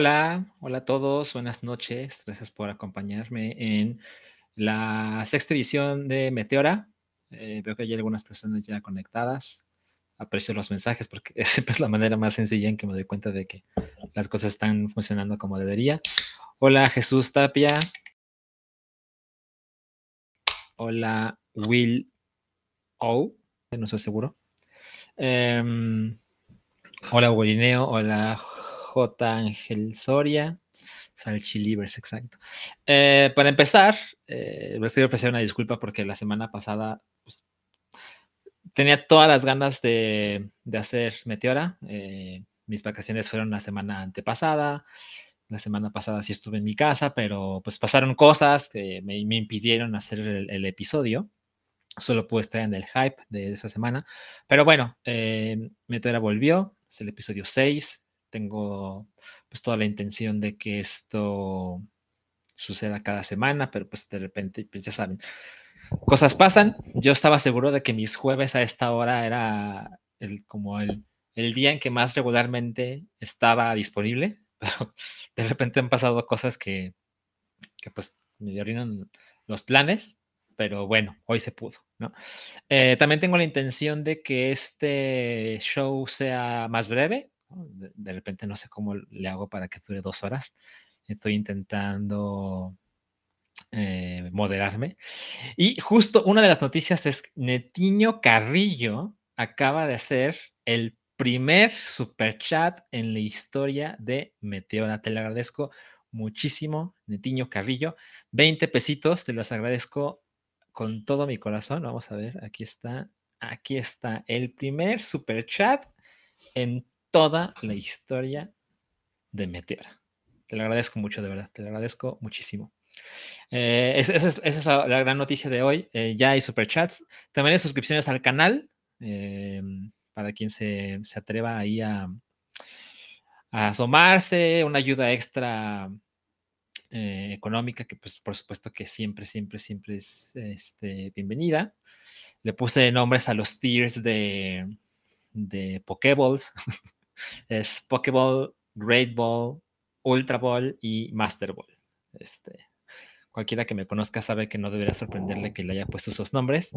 Hola, hola a todos, buenas noches. Gracias por acompañarme en la sexta edición de Meteora. Eh, veo que hay algunas personas ya conectadas. Aprecio los mensajes porque siempre es la manera más sencilla en que me doy cuenta de que las cosas están funcionando como debería. Hola Jesús Tapia. Hola Will O. No estoy seguro. Em, hola Bolineo. Hola J. Ángel Soria. Salchilivers, exacto. Eh, para empezar, eh, les quiero ofrecer una disculpa porque la semana pasada pues, tenía todas las ganas de, hacer Meteora. Eh, mis vacaciones fueron la semana antepasada. La semana pasada sí estuve en mi casa, pero pues pasaron cosas que me, impidieron hacer el, episodio. Solo pude estar en el hype de esa semana. Pero bueno, Meteora volvió. Es el episodio 6 tengo pues toda la intención de que esto suceda cada semana, pero pues de repente, pues ya saben, cosas pasan. Yo estaba seguro de que mis jueves a esta hora era el, como el, el día en que más regularmente estaba disponible, pero de repente han pasado cosas que, que pues me arruinan los planes, pero bueno, hoy se pudo, ¿no? Eh, también tengo la intención de que este show sea más breve, de, repente no sé cómo le hago para que dure dos horas. Estoy intentando eh, moderarme. Y justo una de las noticias es Netiño Carrillo acaba de hacer el primer super chat en la historia de Meteora. Te lo agradezco muchísimo, Netiño Carrillo. 20 pesitos, te los agradezco con todo mi corazón. Vamos a ver, aquí está. Aquí está el primer super chat en toda la historia de Meteora. Te lo agradezco mucho, de verdad, te lo agradezco muchísimo. Eh, esa, es, la gran noticia de hoy. Eh, ya hay superchats. También hay suscripciones al canal. Eh, para quien se, atreva ahí a, asomarse, una ayuda extra económica que pues por supuesto que siempre, siempre, siempre es este, bienvenida. Le puse nombres a los tiers de, de Pokeballs. es Pokéball, Great Ball, Ultra Ball y Master Ball. Este, cualquiera que me conozca sabe que no debería sorprenderle que le haya puesto esos nombres.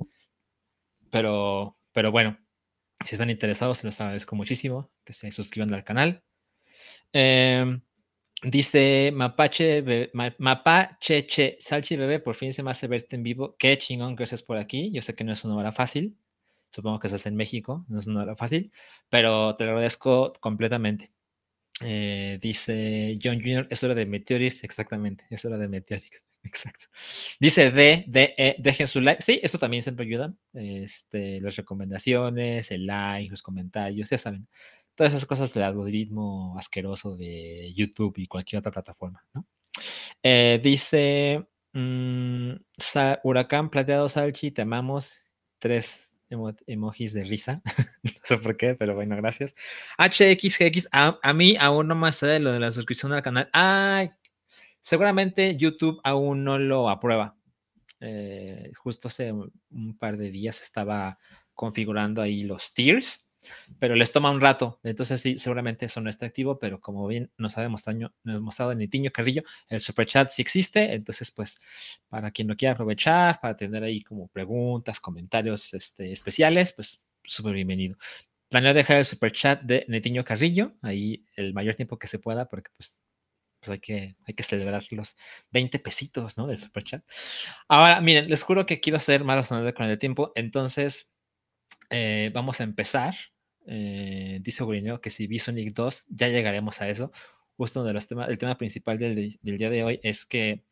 Pero, pero bueno, si están interesados, se los agradezco muchísimo que se suscriban al canal. Em, dice Mapache, Mapache, che, Salchi Bebé, por fin se me hace verte en vivo. Qué chingón estés por aquí. Yo sé que no es una hora fácil. Supongo que estás en México, no es nada fácil, pero te lo agradezco completamente. Eh, dice John Jr., es hora de Meteorix, exactamente, es hora de Meteorix, exacto. Dice D, D, E, dejen su like. Sí, esto también siempre ayuda. Este, las recomendaciones, el like, los comentarios, ya saben, todas esas cosas del algoritmo asqueroso de YouTube y cualquier otra plataforma, ¿no? Eh, dice mm, Huracán Plateado Salchi, te amamos. Tres emojis de risa. no sé por qué, pero bueno, gracias. HXGX, a, mí aún no más sé de lo de la suscripción al canal. Ay, seguramente YouTube aún no lo aprueba. Eh, justo hace un par de días estaba configurando ahí los tiers pero les toma un rato. Entonces, sí, seguramente eso no está activo, pero como bien nos ha demostrado, nos ha Nitiño Carrillo, el super chat sí existe. Entonces, pues, para quien lo quiera aprovechar, para tener ahí como preguntas, comentarios este, especiales, pues, súper bienvenido. Planeo dejar el super chat de Netiño Carrillo, ahí el mayor tiempo que se pueda, porque pues, pues hay, que, hay que celebrar los 20 pesitos, ¿no? Del super chat. Ahora, miren, les juro que quiero ser más razonable con el tiempo, entonces eh, vamos a empezar eh, dice Gurineo que si vi Sonic 2, ya llegaremos a eso. Justo uno de los temas, el tema principal del, día de hoy es que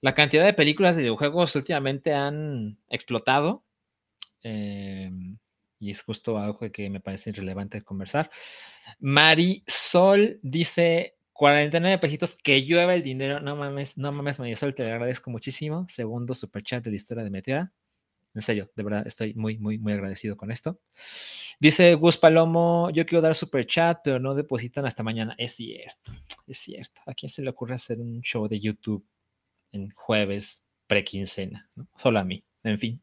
la cantidad de películas de videojuegos últimamente han explotado. Em, y es justo algo que me parece irrelevante conversar. Marisol dice 49 pesitos, que llueve el dinero. No mames, no mames, Marisol, te agradezco muchísimo. Segundo superchat de la historia de Meteora. En serio, de verdad, estoy muy, muy, muy agradecido con esto. Dice Gus Palomo, yo quiero dar super chat, pero no depositan hasta mañana. Es cierto, es cierto. ¿A quién se le ocurre hacer un show de YouTube en jueves prequincena? ¿no? Solo a mí, en fin.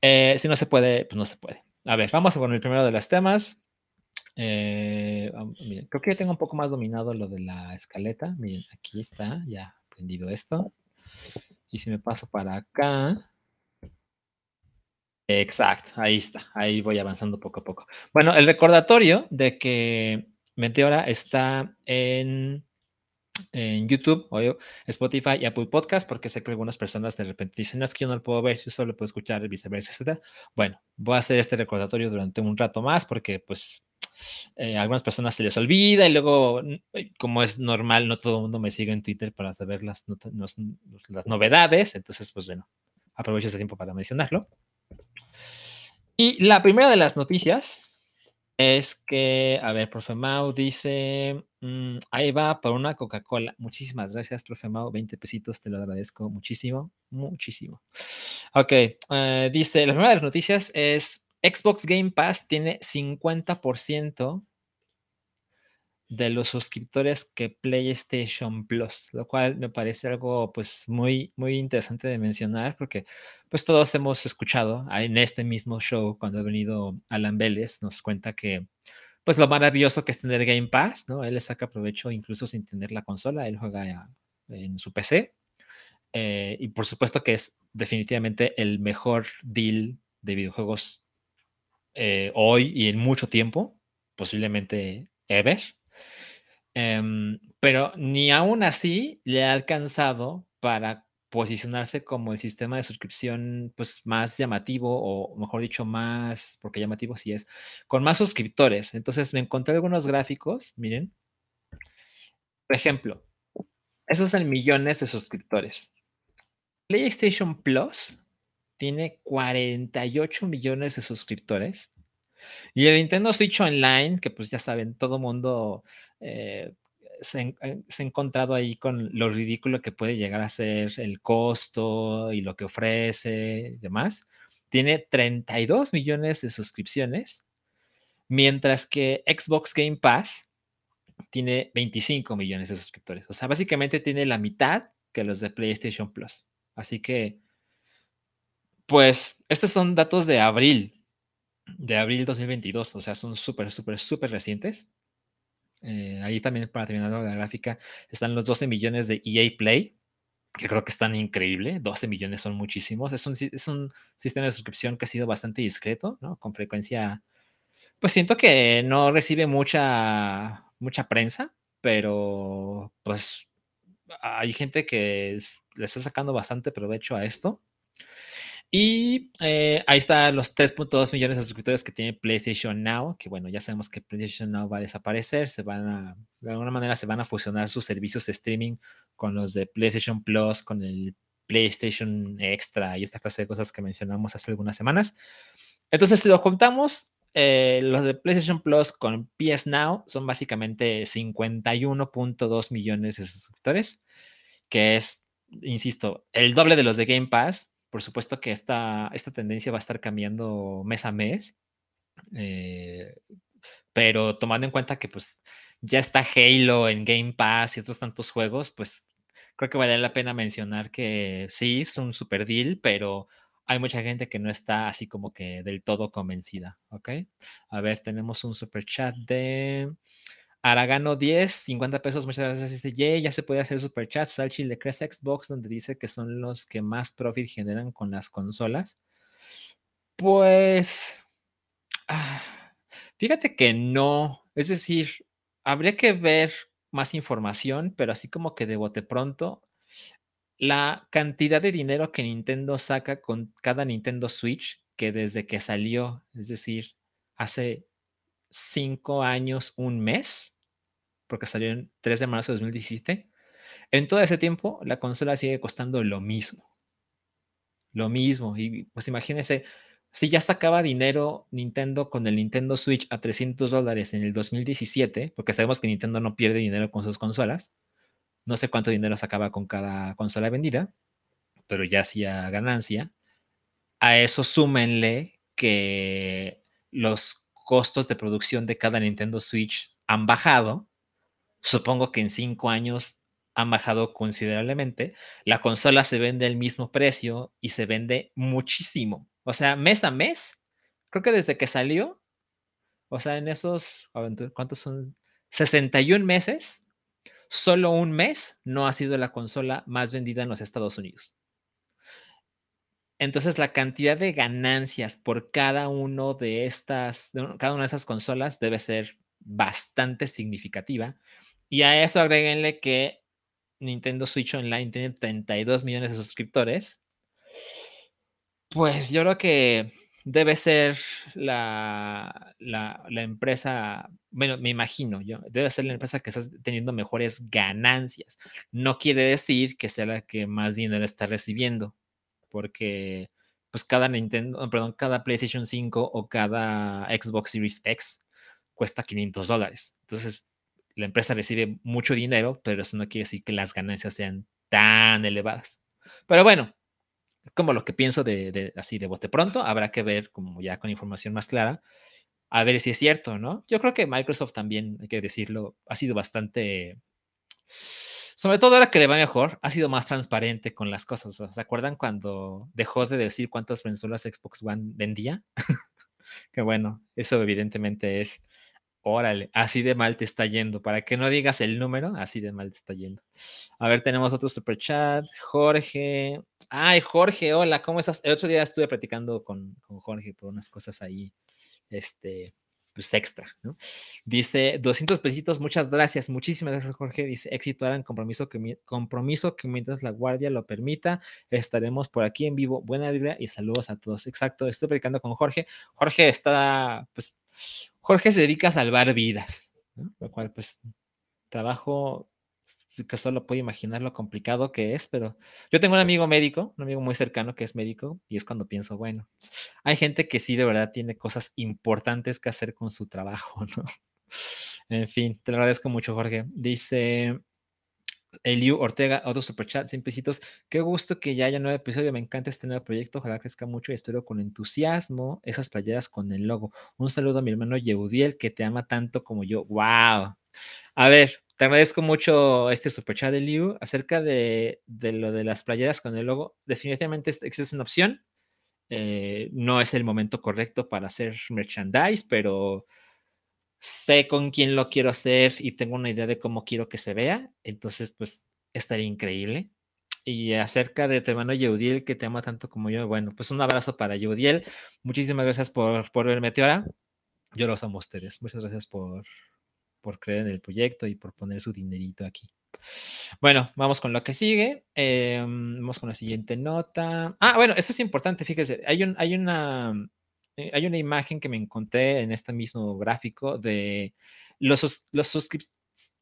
Eh, si no se puede, pues no se puede. A ver, vamos con el primero de los temas. Eh, creo que ya tengo un poco más dominado lo de la escaleta. Miren, aquí está, ya aprendido esto. Y si me paso para acá. Exacto, ahí está. Ahí voy avanzando poco a poco. Bueno, el recordatorio de que Meteora está en, en YouTube, o Spotify y Apple Podcast, porque sé que algunas personas de repente dicen, no es que yo no lo puedo ver, yo solo puedo escuchar, viceversa, etc. Bueno, voy a hacer este recordatorio durante un rato más porque pues eh, a algunas personas se les olvida y luego, eh, como es normal, no todo el mundo me sigue en Twitter para saber las, las novedades. Entonces, pues bueno, aprovecho este tiempo para mencionarlo. Y la primera de las noticias es que, a ver, profe Mau dice, mm, ahí va por una Coca-Cola. Muchísimas gracias, profe Mau, 20 pesitos, te lo agradezco muchísimo, muchísimo. Ok, eh, dice, la primera de las noticias es Xbox Game Pass tiene 50% de los suscriptores que PlayStation Plus, lo cual me parece algo pues muy muy interesante de mencionar porque pues todos hemos escuchado en este mismo show cuando ha venido Alan Vélez nos cuenta que pues lo maravilloso que es tener Game Pass, ¿no? Él le saca provecho incluso sin tener la consola, él juega en su PC eh, y por supuesto que es definitivamente el mejor deal de videojuegos eh, hoy y en mucho tiempo, posiblemente ever. Em, pero ni aún así le ha alcanzado para posicionarse como el sistema de suscripción pues más llamativo o mejor dicho más, porque llamativo sí es, con más suscriptores. Entonces me encontré algunos gráficos, miren. Por ejemplo, esos son millones de suscriptores. PlayStation Plus tiene 48 millones de suscriptores. Y el Nintendo Switch Online, que pues ya saben, todo mundo eh, se, ha encontrado ahí con lo ridículo que puede llegar a ser el costo y lo que ofrece y demás, tiene 32 millones de suscripciones, mientras que Xbox Game Pass tiene 25 millones de suscriptores. O sea, básicamente tiene la mitad que los de PlayStation Plus. Así que pues estos son datos de abril, de abril 2022, o sea, son súper, súper, súper recientes. Eh, ahí también, para terminar la gráfica, están los 12 millones de EA Play, que creo que están increíble. 12 millones son muchísimos. Es un, es un sistema de suscripción que ha sido bastante discreto, ¿no? Con frecuencia, pues siento que no recibe mucha, mucha prensa, pero pues hay gente que le está sacando bastante provecho a esto. Y eh, ahí están los 3.2 millones de suscriptores que tiene PlayStation Now, que bueno, ya sabemos que PlayStation Now va a desaparecer, se van a, de alguna manera se van a fusionar sus servicios de streaming con los de PlayStation Plus, con el PlayStation Extra y esta clase de cosas que mencionamos hace algunas semanas. Entonces, si lo juntamos, eh, los de PlayStation Plus con PS Now son básicamente 51.2 millones de suscriptores, que es, insisto, el doble de los de Game Pass por supuesto que esta, esta tendencia va a estar cambiando mes a mes, eh, pero tomando en cuenta que pues ya está Halo en Game Pass y otros tantos juegos, pues creo que vale la pena mencionar que sí, es un super deal, pero hay mucha gente que no está así como que del todo convencida, ¿ok? A ver, tenemos un super chat de Aragano 10, 50 pesos, muchas gracias. Dice, ya se puede hacer super chat. Salchi de Crest Xbox, donde dice que son los que más profit generan con las consolas. Pues, fíjate que no. Es decir, habría que ver más información, pero así como que de bote pronto, la cantidad de dinero que Nintendo saca con cada Nintendo Switch, que desde que salió, es decir, hace cinco años, un mes, porque salió en 3 de marzo de 2017. En todo ese tiempo, la consola sigue costando lo mismo. Lo mismo. Y pues imagínense, si ya sacaba dinero Nintendo con el Nintendo Switch a 300 dólares en el 2017, porque sabemos que Nintendo no pierde dinero con sus consolas, no sé cuánto dinero sacaba con cada consola vendida, pero ya hacía ganancia. A eso súmenle que los costos de producción de cada Nintendo Switch han bajado. Supongo que en cinco años han bajado considerablemente. La consola se vende al mismo precio y se vende muchísimo. O sea, mes a mes, creo que desde que salió, O sea, en esos, ¿cuántos son? 61 meses, solo un mes no ha sido la consola más vendida en los Estados Unidos. Entonces, la cantidad de ganancias por cada uno de estas, cada una de esas consolas debe ser bastante significativa. Y a eso agréguenle que Nintendo Switch Online tiene 32 millones de suscriptores. Pues yo creo que debe ser la, la, empresa, bueno, me imagino yo, debe ser la empresa que está teniendo mejores ganancias. No quiere decir que sea la que más dinero está recibiendo, porque pues cada Nintendo, perdón, cada PlayStation 5 o cada Xbox Series X cuesta 500 dólares. Entonces, la empresa recibe mucho dinero, pero eso no quiere decir que las ganancias sean tan elevadas. Pero bueno, como lo que pienso de, así de bote pronto, habrá que ver como ya con información más clara, a ver si es cierto, ¿no? Yo creo que Microsoft también, hay que decirlo, ha sido bastante, sobre todo ahora que le va mejor, ha sido más transparente con las cosas. ¿Se acuerdan cuando dejó de decir cuántas consolas Xbox One vendía? que bueno, eso evidentemente es Órale, así de mal te está yendo. Para que no digas el número, así de mal te está yendo. A ver, tenemos otro super chat. Jorge. Ay, Jorge, hola, ¿cómo estás? El otro día estuve platicando con, Jorge por unas cosas ahí, este, pues extra, ¿no? Dice 200 pesitos, muchas gracias, muchísimas gracias, Jorge. Dice éxito, Alan, compromiso que, compromiso que mientras la guardia lo permita, estaremos por aquí en vivo. Buena vibra y saludos a todos. Exacto, estoy platicando con Jorge. Jorge está, pues, Jorge se dedica a salvar vidas, lo cual pues trabajo que solo puedo imaginar lo complicado que es, pero yo tengo un amigo médico, un amigo muy cercano que es médico, y es cuando pienso, bueno, hay gente que sí de verdad tiene cosas importantes que hacer con su trabajo, ¿no? En fin, te lo agradezco mucho, Jorge. Dice, Eliu Ortega, otro superchat, simplecitos. Qué gusto que ya haya nuevo episodio. Me encanta este nuevo proyecto. Ojalá crezca mucho y espero con entusiasmo esas playeras con el logo. Un saludo a mi hermano Yehudiel, que te ama tanto como yo. ¡Wow! A ver, te agradezco mucho este superchat de Liu. Acerca de, lo de las playeras con el logo, definitivamente esta es una opción. Eh, no es el momento correcto para hacer merchandise, pero sé con quién lo quiero hacer y tengo una idea de cómo quiero que se vea, entonces pues estaría increíble. Y acerca de tu hermano Yeudiel, que te ama tanto como yo, bueno, pues un abrazo para Yeudiel. Muchísimas gracias por, por verme, Teora. Yo los amo a ustedes. Muchas gracias por, por creer en el proyecto y por poner su dinerito aquí. Bueno, vamos con lo que sigue. Em, vamos con la siguiente nota. Ah, bueno, esto es importante, fíjese. Hay, un, hay una eh, hay una imagen que me encontré en este mismo gráfico de los, los,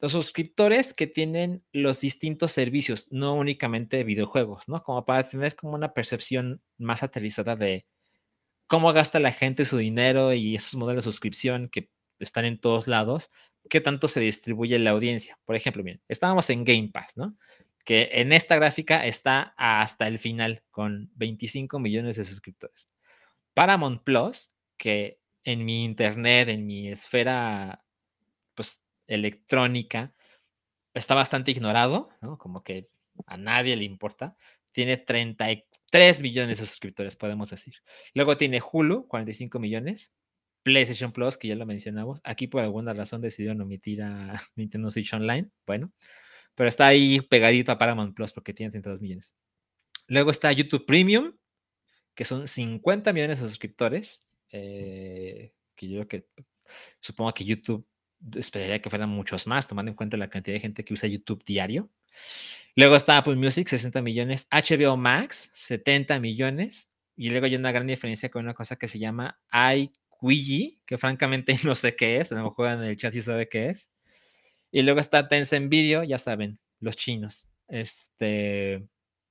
suscriptores que tienen los distintos servicios, no únicamente videojuegos, ¿no? Como para tener como una percepción más aterrizada de cómo gasta la gente su dinero y esos modelos de suscripción que están en todos lados, qué tanto se distribuye la audiencia. Por ejemplo, miren, estábamos en Game Pass, ¿no? Que en esta gráfica está hasta el final con 25 millones de suscriptores. Paramount Plus, que en mi internet, en mi esfera pues, electrónica, está bastante ignorado, ¿no? Como que a nadie le importa. Tiene 33 millones de suscriptores, podemos decir. Luego tiene Hulu, 45 millones. PlayStation Plus, que ya lo mencionamos. Aquí por alguna razón decidieron omitir a Nintendo Switch Online. Bueno, pero está ahí pegadito a Paramount Plus porque tiene 32 millones. Luego está YouTube Premium, que son 50 millones de suscriptores, eh, que yo creo que supongo que YouTube esperaría que fueran muchos más, tomando en cuenta la cantidad de gente que usa YouTube diario. Luego está Apple Music, 60 millones, HBO Max, 70 millones, y luego hay una gran diferencia con una cosa que se llama iQuigi, que francamente no sé qué es, a lo mejor en el chat sí sabe qué es. Y luego está Tencent Video, ya saben, los chinos. Este,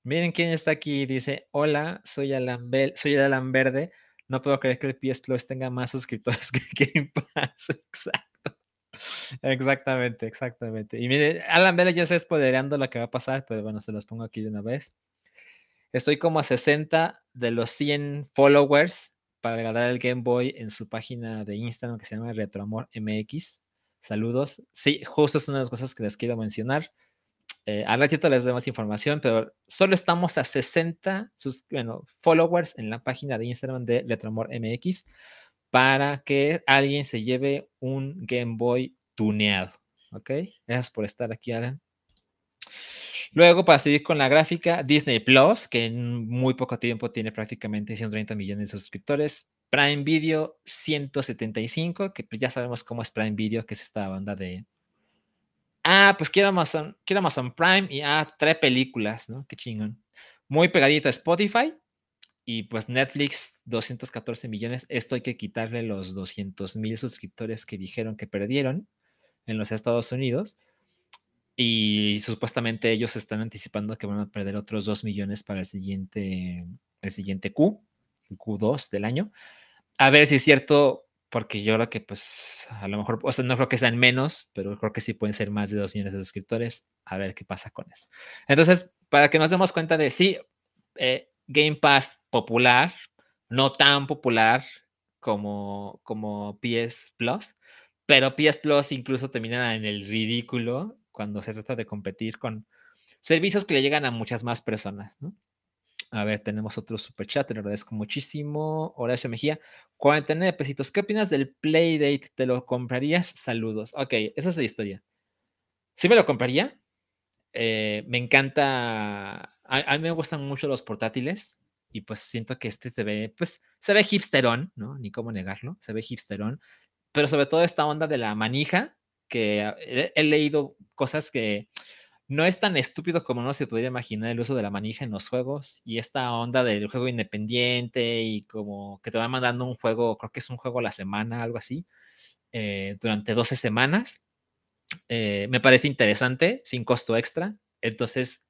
Miren quién está aquí. Dice: Hola, soy Alan, soy Alan Verde. No puedo creer que el PS Plus tenga más suscriptores que Game Pass. Exacto. Exactamente, exactamente. Y miren, Alan Verde ya está espoderando lo que va a pasar, pero bueno, se los pongo aquí de una vez. Estoy como a 60 de los 100 followers para regalar el Game Boy en su página de Instagram que se llama Retroamor MX. Saludos. Sí, justo es una de las cosas que les quiero mencionar. Eh, al ratito les doy más información, pero solo estamos a 60 sus, followers en la página de Instagram de Letromor MX para que alguien se lleve un Game Boy tuneado. ¿Ok? Gracias por estar aquí, Alan. Luego, para seguir con la gráfica, Disney Plus, que en muy poco tiempo tiene prácticamente 130 millones de suscriptores. Prime Video 175, que pues ya sabemos cómo es Prime Video, que es esta banda de... Ah, pues quiero Amazon, quiero Amazon Prime y ah, trae películas, ¿no? Qué chingón. Muy pegadito a Spotify y pues Netflix 214 millones. Esto hay que quitarle los 200 mil suscriptores que dijeron que perdieron en los Estados Unidos. Y supuestamente ellos están anticipando que van a perder otros 2 millones para el siguiente, el siguiente Q, el Q2 del año. A ver si es cierto, porque yo creo que pues a lo mejor, o sea, no creo que sean menos, pero creo que sí pueden ser más de 2 millones de suscriptores. A ver qué pasa con eso. Entonces, para que nos demos cuenta de sí, eh, Game Pass popular, no tan popular como, como PS Plus, pero PS Plus incluso termina en el ridículo cuando se trata de competir con servicios que le llegan a muchas más personas, ¿no? A ver, tenemos otro super chat, te lo agradezco muchísimo. Horacio Mejía, 49 pesitos. ¿Qué opinas del Playdate? ¿Te lo comprarías? Saludos. Ok, esa es la historia. Sí me lo compraría. Eh, me encanta. A, mí me gustan mucho los portátiles y pues siento que este se ve, pues se ve hipsterón, ¿no? Ni cómo negarlo, se ve hipsterón. Pero sobre todo esta onda de la manija, que he, leído cosas que no es tan estúpido como uno se podría imaginar el uso de la manija en los juegos y esta onda del juego independiente y como que te va mandando un juego, creo que es un juego a la semana, algo así, eh, durante 12 semanas. Eh, me parece interesante, sin costo extra. Entonces,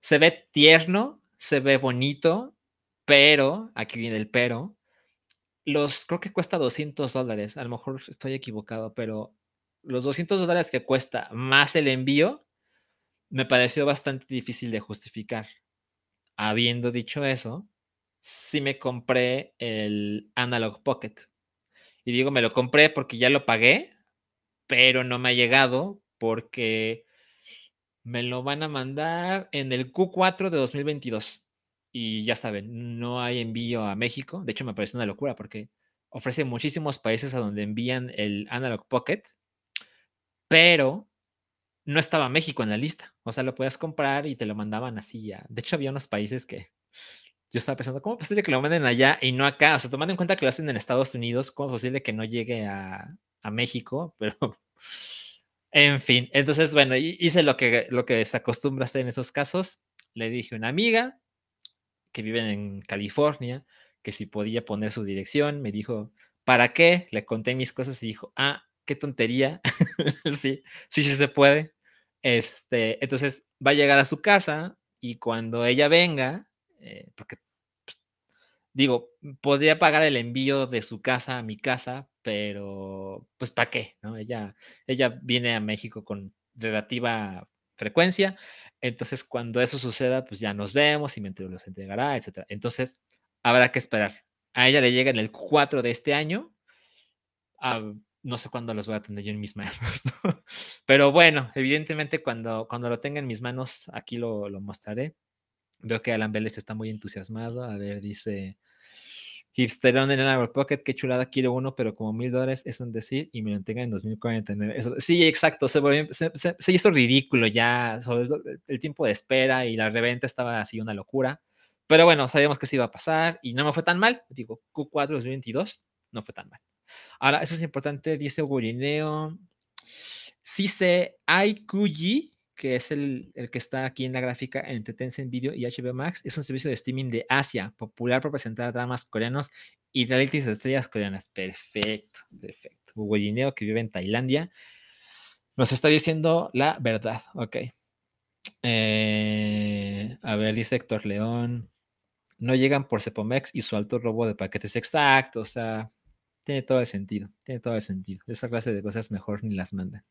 se ve tierno, se ve bonito, pero, aquí viene el pero, los creo que cuesta 200 dólares, a lo mejor estoy equivocado, pero los 200 dólares que cuesta más el envío, me pareció bastante difícil de justificar. Habiendo dicho eso, sí me compré el Analog Pocket. Y digo, me lo compré porque ya lo pagué, pero no me ha llegado porque me lo van a mandar en el Q4 de 2022. Y ya saben, no hay envío a México. De hecho, me parece una locura porque ofrece muchísimos países a donde envían el Analog Pocket pero no estaba México en la lista. O sea, lo podías comprar y te lo mandaban así ya. De hecho, había unos países que yo estaba pensando, ¿cómo es posible que lo manden allá y no acá? O sea, tomando en cuenta que lo hacen en Estados Unidos, ¿cómo es posible que no llegue a, México? Pero, en fin, entonces, bueno, hice lo que, lo que se acostumbra hacer en esos casos. Le dije a una amiga que vive en California que si podía poner su dirección. Me dijo, ¿para qué? Le conté mis cosas y dijo, ah, qué tontería. sí, sí, sí se puede. Este, entonces va a llegar a su casa y cuando ella venga, eh, porque pues, digo, podría pagar el envío de su casa a mi casa, pero pues ¿para qué? ¿no? Ella, ella viene a México con relativa frecuencia, entonces cuando eso suceda, pues ya nos vemos y me los entregará, etc. Entonces, habrá que esperar. A ella le llega en el 4 de este año. No sé cuándo los voy a tener yo en mis manos. Pero bueno, evidentemente cuando, cuando lo tenga en mis manos, aquí lo, mostraré. Veo que Alan Vélez está muy entusiasmado. A ver, dice Hipsterón en el Pocket, qué chulada, quiero uno, pero como mil dólares es un decir y me lo entregan en 2049. sí, exacto, se, se, hizo ridículo ya sobre el tiempo de espera y la reventa estaba así una locura. Pero bueno, sabíamos que se iba a pasar y no me fue tan mal. Digo, Q4 2022, no fue tan mal. Ahora, eso es importante, dice Gurineo. Sí se IQG, que es el, que está aquí en la gráfica entre Tencent Video y HBO Max, es un servicio de streaming de Asia, popular por presentar dramas coreanos y realities de estrellas coreanas. Perfecto, perfecto. Gurineo, que vive en Tailandia, nos está diciendo la verdad. Ok. Eh, a ver, dice Héctor León. No llegan por Cepomex y su alto robo de paquetes. Exacto, o sea, tiene todo el sentido, tiene todo el sentido. Esa clase de cosas mejor ni las manda.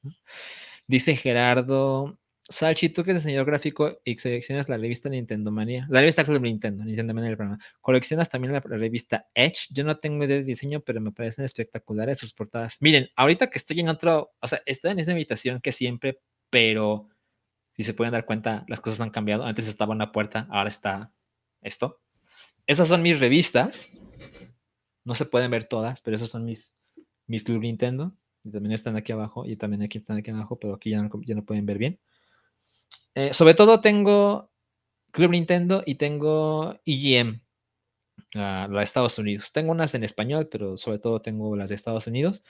Dice Gerardo, Salchi, tú que eres diseñador gráfico y seleccionas la revista Nintendo Manía, la revista Club Nintendo, Nintendo Manía del programa, coleccionas también la, revista Edge. Yo no tengo idea de diseño, pero me parecen espectaculares sus portadas. Miren, ahorita que estoy en otro, o sea, estoy en esa invitación que siempre, pero si se pueden dar cuenta, las cosas han cambiado. Antes estaba una puerta, ahora está esto. Esas son mis revistas No se pueden ver todas, pero esos son mis, mis Club Nintendo. Y también están aquí abajo y también aquí están aquí abajo, pero aquí ya no, ya no pueden ver bien. Eh, sobre todo tengo Club Nintendo y tengo EGM, la de Estados Unidos. Tengo unas en español, pero sobre todo tengo las de Estados Unidos.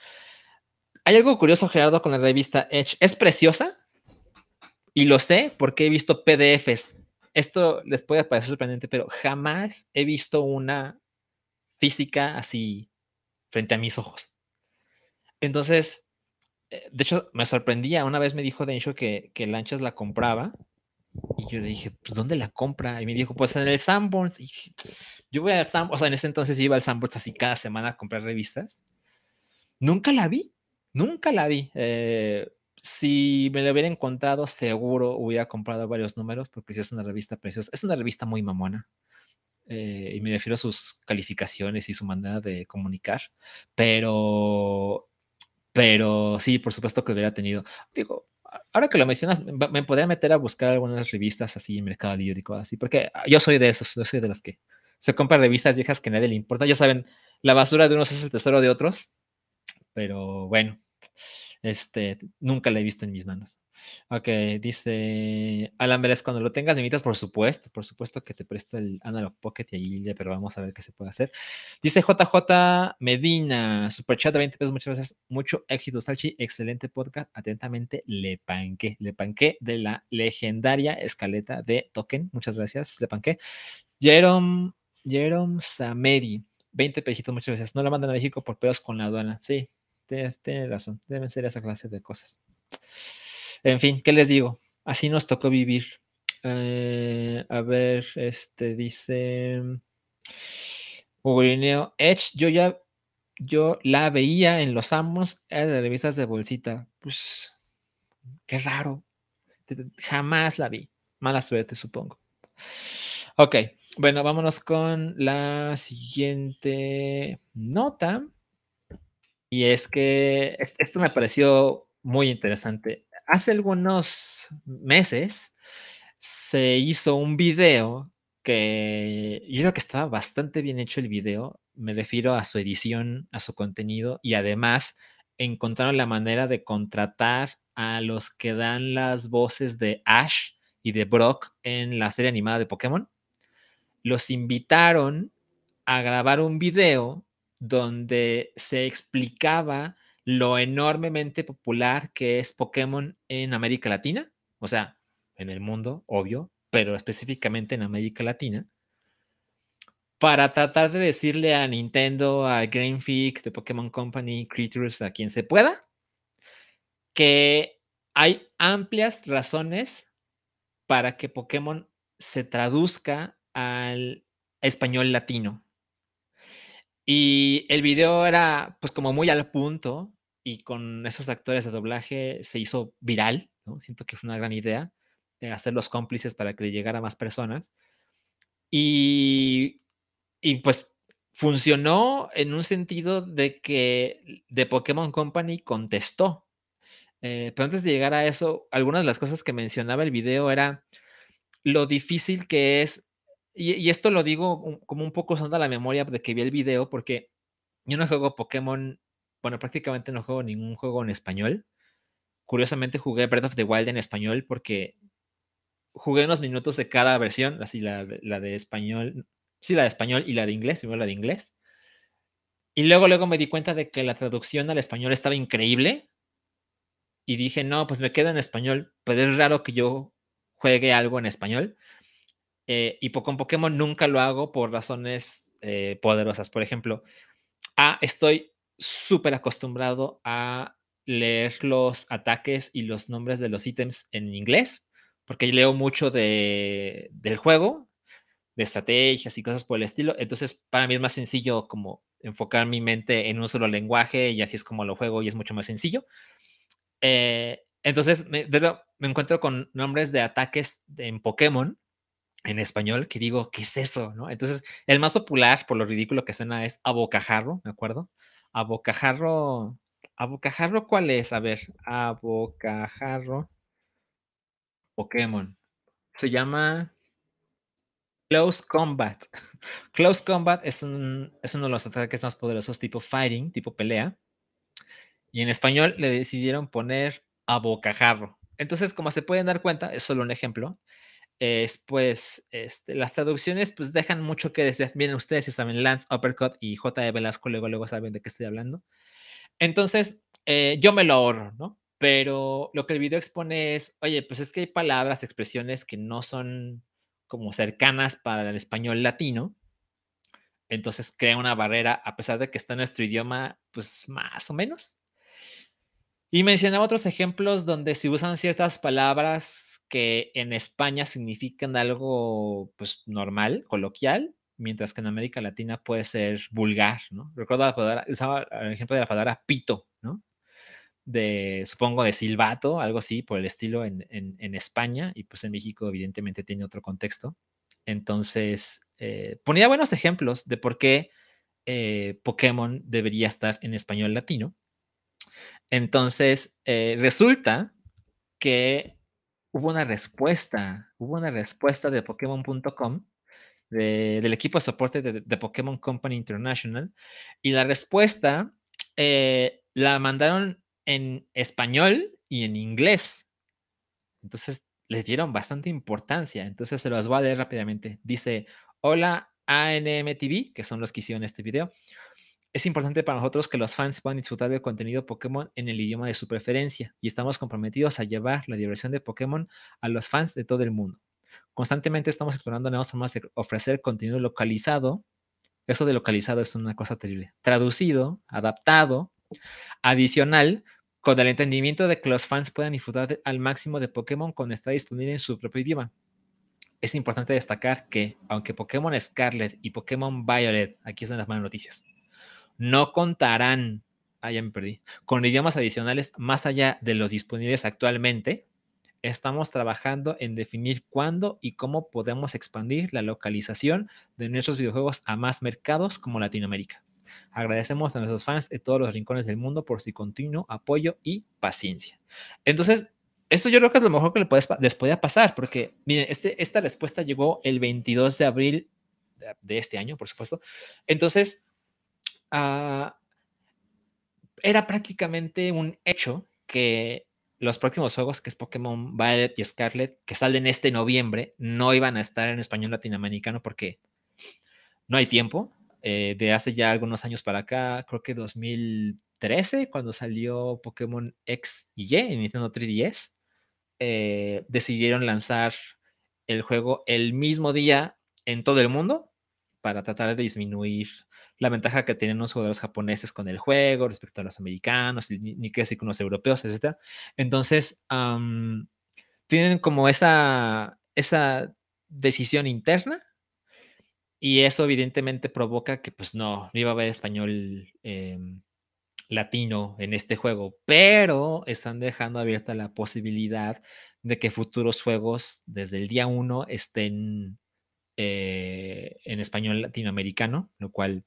Hay algo curioso, Gerardo, con la revista Edge. Es preciosa y lo sé porque he visto PDFs. Esto les puede parecer sorprendente, pero jamás he visto una física así frente a mis ojos. Entonces, eh, de hecho, me sorprendía. Una vez me dijo Densho que, que Lanchas la compraba. Y yo le dije, pues, ¿dónde la compra? Y me dijo, pues en el Sanborns. Y yo voy al Sanborns, o sea, en ese entonces yo iba al Sanborns así cada semana a comprar revistas. Nunca la vi, nunca la vi. Eh, si me la hubiera encontrado, seguro hubiera comprado varios números, porque si es una revista preciosa. Es una revista muy mamona. Eh, y me refiero a sus calificaciones y su manera de comunicar, pero, pero sí, por supuesto que hubiera tenido, digo, ahora que lo mencionas, me podría meter a buscar algunas revistas así en Mercado Libre y cosas así, porque yo soy de esos, yo soy de los que se compran revistas viejas que a nadie le importa, ya saben, la basura de unos es el tesoro de otros, pero bueno, este, nunca la he visto en mis manos. Ok, dice Alan Vélez, cuando lo tengas, me invitas, por supuesto, por supuesto que te presto el Analog Pocket y ahí, pero vamos a ver qué se puede hacer. Dice JJ Medina, superchat de 20 pesos, muchas gracias, mucho éxito, Salchi, excelente podcast, atentamente, Le Panqué, Le Panqué de la legendaria escaleta de Token, muchas gracias, Le Panqué. Jerome, Jerome Sameri, 20 pesitos, muchas gracias, no la mandan a México por pedos con la aduana, sí, tienes, razón, deben ser esa clase de cosas. En fin, ¿qué les digo? Así nos tocó vivir. Eh, a ver, este dice Urineo Edge, yo ya yo la veía en los amos de revistas de bolsita. Pues qué raro. Jamás la vi. Mala suerte, supongo. Ok, bueno, vámonos con la siguiente nota. Y es que esto me pareció muy interesante hace algunos meses se hizo un video que yo creo que estaba bastante bien hecho el video. Me refiero a su edición, a su contenido y además encontraron la manera de contratar a los que dan las voces de Ash y de Brock en la serie animada de Pokémon. Los invitaron a grabar un video donde se explicaba lo enormemente popular que es Pokémon en América Latina, o sea, en el mundo, obvio, pero específicamente en América Latina, para tratar de decirle a Nintendo, a Freak, de Pokémon Company, Creatures, a quien se pueda, que hay amplias razones para que Pokémon se traduzca al español latino. Y el video era pues como muy al punto y con esos actores de doblaje se hizo viral. Siento que fue una gran idea eh, hacerlos cómplices para que le llegara a más personas. Y, y pues funcionó en un sentido de que The Pokémon Company contestó. Eh, pero antes de llegar a eso, algunas de las cosas que mencionaba el video era lo difícil que es y, esto lo digo como un poco sonda la memoria de que vi el video, porque yo no juego Pokémon, bueno, prácticamente no juego ningún juego en español. Curiosamente jugué Breath of the Wild en español porque jugué unos minutos de cada versión, así la, la de español, sí, la de español y la de inglés, primero la de inglés. Y luego, luego me di cuenta de que la traducción al español estaba increíble. Y dije, no, pues me queda en español, pero es raro que yo juegue algo en español. Eh, y con Pokémon nunca lo hago por razones eh, poderosas. Por ejemplo, ah, estoy súper acostumbrado a leer los ataques y los nombres de los ítems en inglés, porque leo mucho de, del juego, de estrategias y cosas por el estilo. Entonces, para mí es más sencillo como enfocar mi mente en un solo lenguaje y así es como lo juego y es mucho más sencillo. Eh, entonces, me, encuentro con nombres de ataques en Pokémon en español que digo, ¿qué es eso? ¿no? Entonces, el más popular, por lo ridículo que suena, es abocajarro, ¿me acuerdo? Abocajarro, abocajarro, ¿cuál es? A ver, abocajarro Pokémon. Se llama Close Combat. Close Combat es, un, es uno de los ataques más poderosos tipo fighting, tipo pelea. Y en español le decidieron poner a bocajarro. Entonces, como se pueden dar cuenta, es solo un ejemplo, es pues este, las traducciones pues dejan mucho que decir. Miren ustedes si saben Lance Uppercut y J. E. Velasco, luego, luego saben de qué estoy hablando. Entonces, eh, yo me lo ahorro, ¿no? Pero lo que el video expone es, oye, pues es que hay palabras, expresiones que no son como cercanas para el español latino. Entonces crea una barrera, a pesar de que está en nuestro idioma, pues más o menos. Y mencionaba otros ejemplos donde se usan ciertas palabras que en España significan algo pues normal, coloquial, mientras que en América Latina puede ser vulgar, ¿no? Recuerdo la palabra, usaba el ejemplo de la palabra pito, ¿no? De, supongo, de silbato, algo así, por el estilo en, en, España, y pues en México evidentemente tiene otro contexto. Entonces, eh, ponía buenos ejemplos de por qué eh, Pokémon debería estar en español latino entonces, eh, resulta que hubo una respuesta, hubo una respuesta de Pokémon.com, del equipo de soporte de, Pokémon Company International, y la respuesta eh, la mandaron en español y en inglés. Entonces, le dieron bastante importancia. Entonces, se los voy a leer rápidamente. Dice, hola ANMTV, que son los que hicieron este video. Es importante para nosotros que los fans puedan disfrutar del contenido Pokémon en el idioma de su preferencia y estamos comprometidos a llevar la diversión de Pokémon a los fans de todo el mundo. Constantemente estamos explorando nuevas formas de ofrecer contenido localizado. Eso de localizado es una cosa terrible. Traducido, adaptado, adicional, con el entendimiento de que los fans puedan disfrutar al máximo de Pokémon cuando está disponible en su propio idioma. Es importante destacar que, aunque Pokémon Scarlet y Pokémon Violet, aquí están las malas noticias, no contarán, ah, ya me perdí, con idiomas adicionales más allá de los disponibles actualmente. Estamos trabajando en definir cuándo y cómo podemos expandir la localización de nuestros videojuegos a más mercados como Latinoamérica. Agradecemos a nuestros fans de todos los rincones del mundo por su continuo apoyo y paciencia. Entonces, esto yo creo que es lo mejor que le puedes, les podía pasar, porque miren, este, esta respuesta llegó el 22 de abril de este año, por supuesto. Entonces, Ah, era prácticamente un hecho que los próximos juegos, que es Pokémon Violet y Scarlet, que salen este noviembre, no iban a estar en español latinoamericano porque no hay tiempo. Eh, de hace ya algunos años para acá, creo que 2013, cuando salió Pokémon X y Y en Nintendo 3DS, eh, decidieron lanzar el juego el mismo día en todo el mundo para tratar de disminuir la ventaja que tienen los jugadores japoneses con el juego respecto a los americanos, ni, ni que decir con los europeos, etc. Entonces, tienen como esa, esa decisión interna y eso evidentemente provoca que pues no, no iba a haber español em, latino en este juego, pero están dejando abierta la posibilidad de que futuros juegos desde el día uno estén eh, en español latinoamericano, lo cual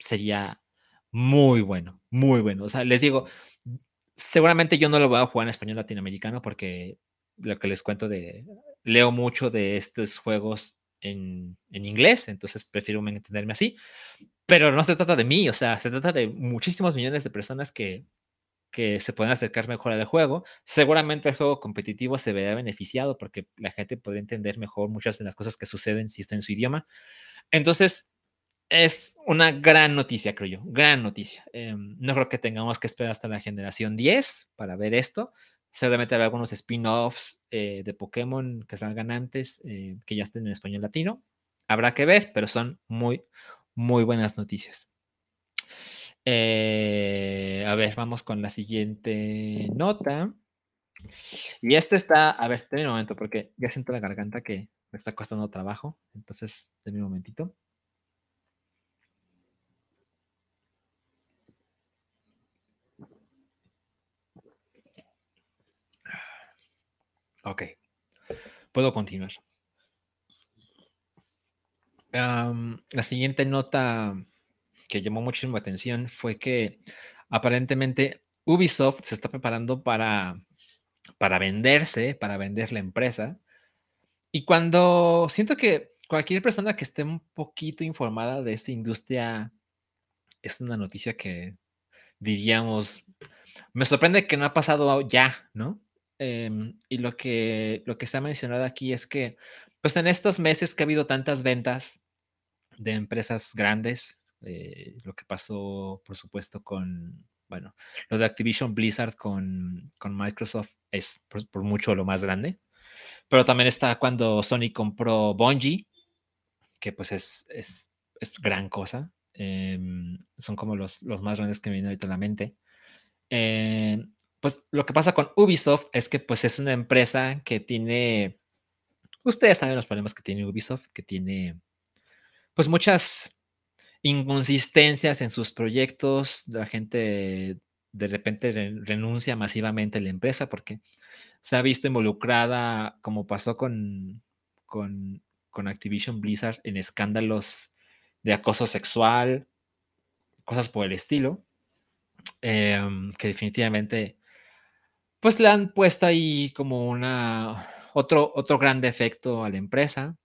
sería muy bueno, muy bueno. O sea, les digo, seguramente yo no lo voy a jugar en español latinoamericano porque lo que les cuento de, leo mucho de estos juegos en, en inglés, entonces prefiero entenderme así. Pero no se trata de mí, o sea, se trata de muchísimos millones de personas que, que se pueden acercar mejor al juego. Seguramente el juego competitivo se verá beneficiado porque la gente puede entender mejor muchas de las cosas que suceden si está en su idioma. Entonces, es una gran noticia, creo yo, gran noticia. Em, no creo que tengamos que esperar hasta la generación 10 para ver esto. Seguramente habrá algunos spin-offs eh, de Pokémon que salgan antes, eh, que ya estén en español latino. Habrá que ver, pero son muy, muy buenas noticias. Eh, a ver, vamos con la siguiente nota. Y este está, a ver, ten un momento, porque ya siento la garganta que me está costando trabajo. Entonces, ten un momentito. Ok, puedo continuar. la siguiente nota que llamó muchísimo atención fue que aparentemente Ubisoft se está preparando para, para venderse, para vender la empresa. Y cuando siento que cualquier persona que esté un poquito informada de esta industria es una noticia que diríamos, me sorprende que no ha pasado ya, ¿no? Em, y lo que, lo que se ha mencionado aquí es que, pues en estos meses que ha habido tantas ventas de empresas grandes, eh, lo que pasó, por supuesto, con, bueno, lo de Activision Blizzard con, con Microsoft es por, mucho lo más grande. Pero también está cuando Sony compró Bungie, que pues es, es, es gran cosa. Em, son como los, los, más grandes que me vienen ahorita a la mente. Eh, pues lo que pasa con Ubisoft es que pues es una empresa que tiene, ustedes saben los problemas que tiene Ubisoft, que tiene pues muchas inconsistencias en sus proyectos, la gente de repente renuncia masivamente a la empresa porque se ha visto involucrada, como pasó con, con, Activision Blizzard, en escándalos de acoso sexual, cosas por el estilo, em, que definitivamente pues le han puesto ahí como una otro, otro gran defecto a la empresa.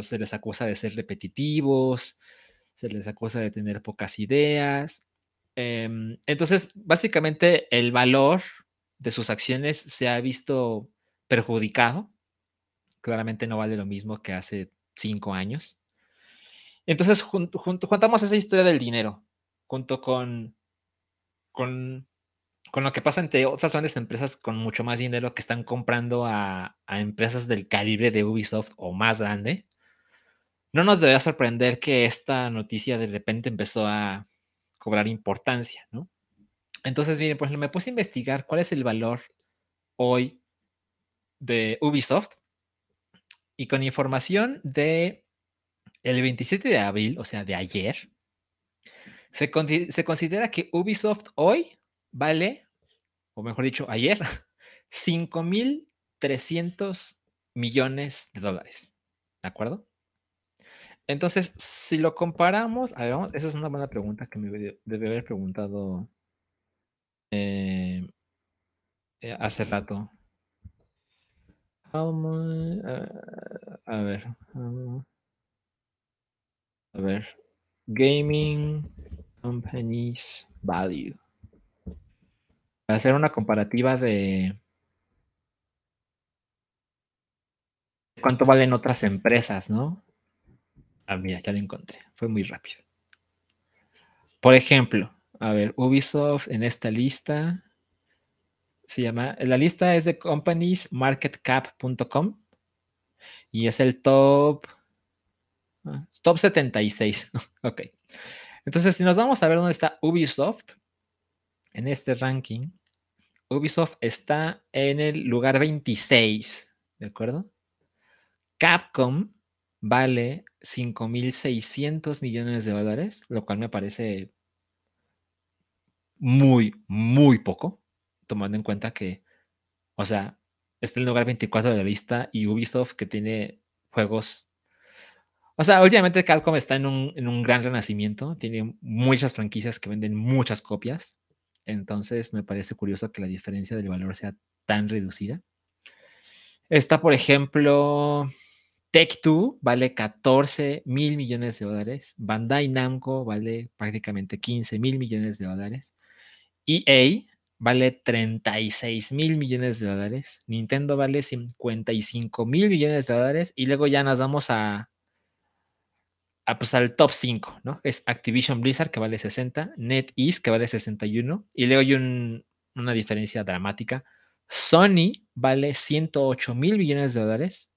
Se les acusa de ser repetitivos, se les acusa de tener pocas ideas. Em, entonces, básicamente el valor de sus acciones se ha visto perjudicado. Claramente no vale lo mismo que hace cinco años. Entonces, juntamos esa historia del dinero, junto con, con, con, lo que pasa entre otras grandes empresas con mucho más dinero que están comprando a, empresas del calibre de Ubisoft o más grande. No nos debería sorprender que esta noticia de repente empezó a cobrar importancia, ¿no? Entonces, miren, pues me puse a investigar cuál es el valor hoy de Ubisoft y con información de el 27 de abril, o sea, de ayer, se considera que Ubisoft hoy vale, o mejor dicho, ayer, 5.300 millones de dólares. ¿De acuerdo? Entonces, si lo comparamos, a ver, vamos, esa es una buena pregunta que me debe haber preguntado eh, eh, hace rato. How a ver. A ver. Gaming Companies Value. Hacer una comparativa de cuánto valen otras empresas, ¿no? Ah, mira, ya lo encontré. Fue muy rápido. Por ejemplo, a ver, Ubisoft en esta lista se llama, la lista es de companiesmarketcap.com y es el top, ah, top 76. ok. Entonces, si nos vamos a ver dónde está Ubisoft en este ranking, Ubisoft está en el lugar 26, ¿de acuerdo? Capcom vale 5.600 millones de dólares, lo cual me parece muy, muy poco, tomando en cuenta que, o sea, está en el lugar 24 de la lista y Ubisoft que tiene juegos... O sea, últimamente Capcom está en un, en un gran renacimiento, tiene muchas franquicias que venden muchas copias, entonces me parece curioso que la diferencia del valor sea tan reducida. Está, por ejemplo, Tech 2 vale 14 mil millones de dólares. Bandai Namco vale prácticamente 15 mil millones de dólares. EA vale 36 mil millones de dólares. Nintendo vale 55 mil millones de dólares. Y luego ya nos vamos a, a pues, al top 5, ¿no? Es Activision Blizzard que vale 60, NetEase que vale 61. Y luego hay una diferencia dramática. Sony vale 108 mil millones de dólares.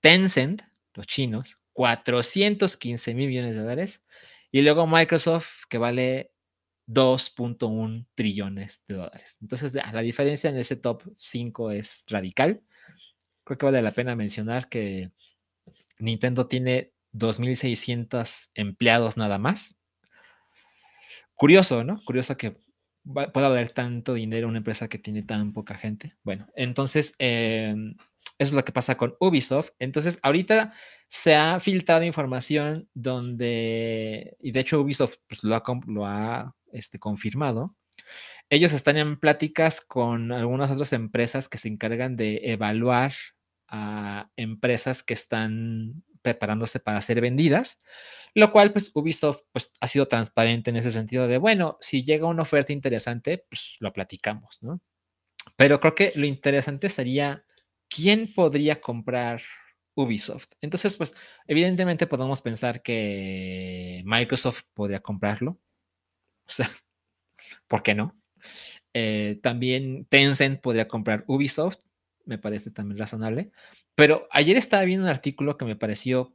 Tencent, los chinos, 415 mil millones de dólares. Y luego Microsoft, que vale 2.1 trillones de dólares. Entonces, la diferencia en ese top 5 es radical. Creo que vale la pena mencionar que Nintendo tiene 2.600 empleados nada más. Curioso, ¿no? Curioso que pueda haber tanto dinero en una empresa que tiene tan poca gente. Bueno, entonces, eh, eso es lo que pasa con Ubisoft. Entonces, ahorita se ha filtrado información donde, y de hecho Ubisoft pues, lo ha, lo ha este, confirmado, ellos están en pláticas con algunas otras empresas que se encargan de evaluar a empresas que están preparándose para ser vendidas, lo cual pues Ubisoft pues ha sido transparente en ese sentido de, bueno, si llega una oferta interesante, pues lo platicamos, ¿no? Pero creo que lo interesante sería quién podría comprar Ubisoft. Entonces, pues evidentemente podemos pensar que Microsoft podría comprarlo. O sea, ¿por qué no? Eh, también Tencent podría comprar Ubisoft, me parece también razonable. Pero ayer estaba viendo un artículo que me pareció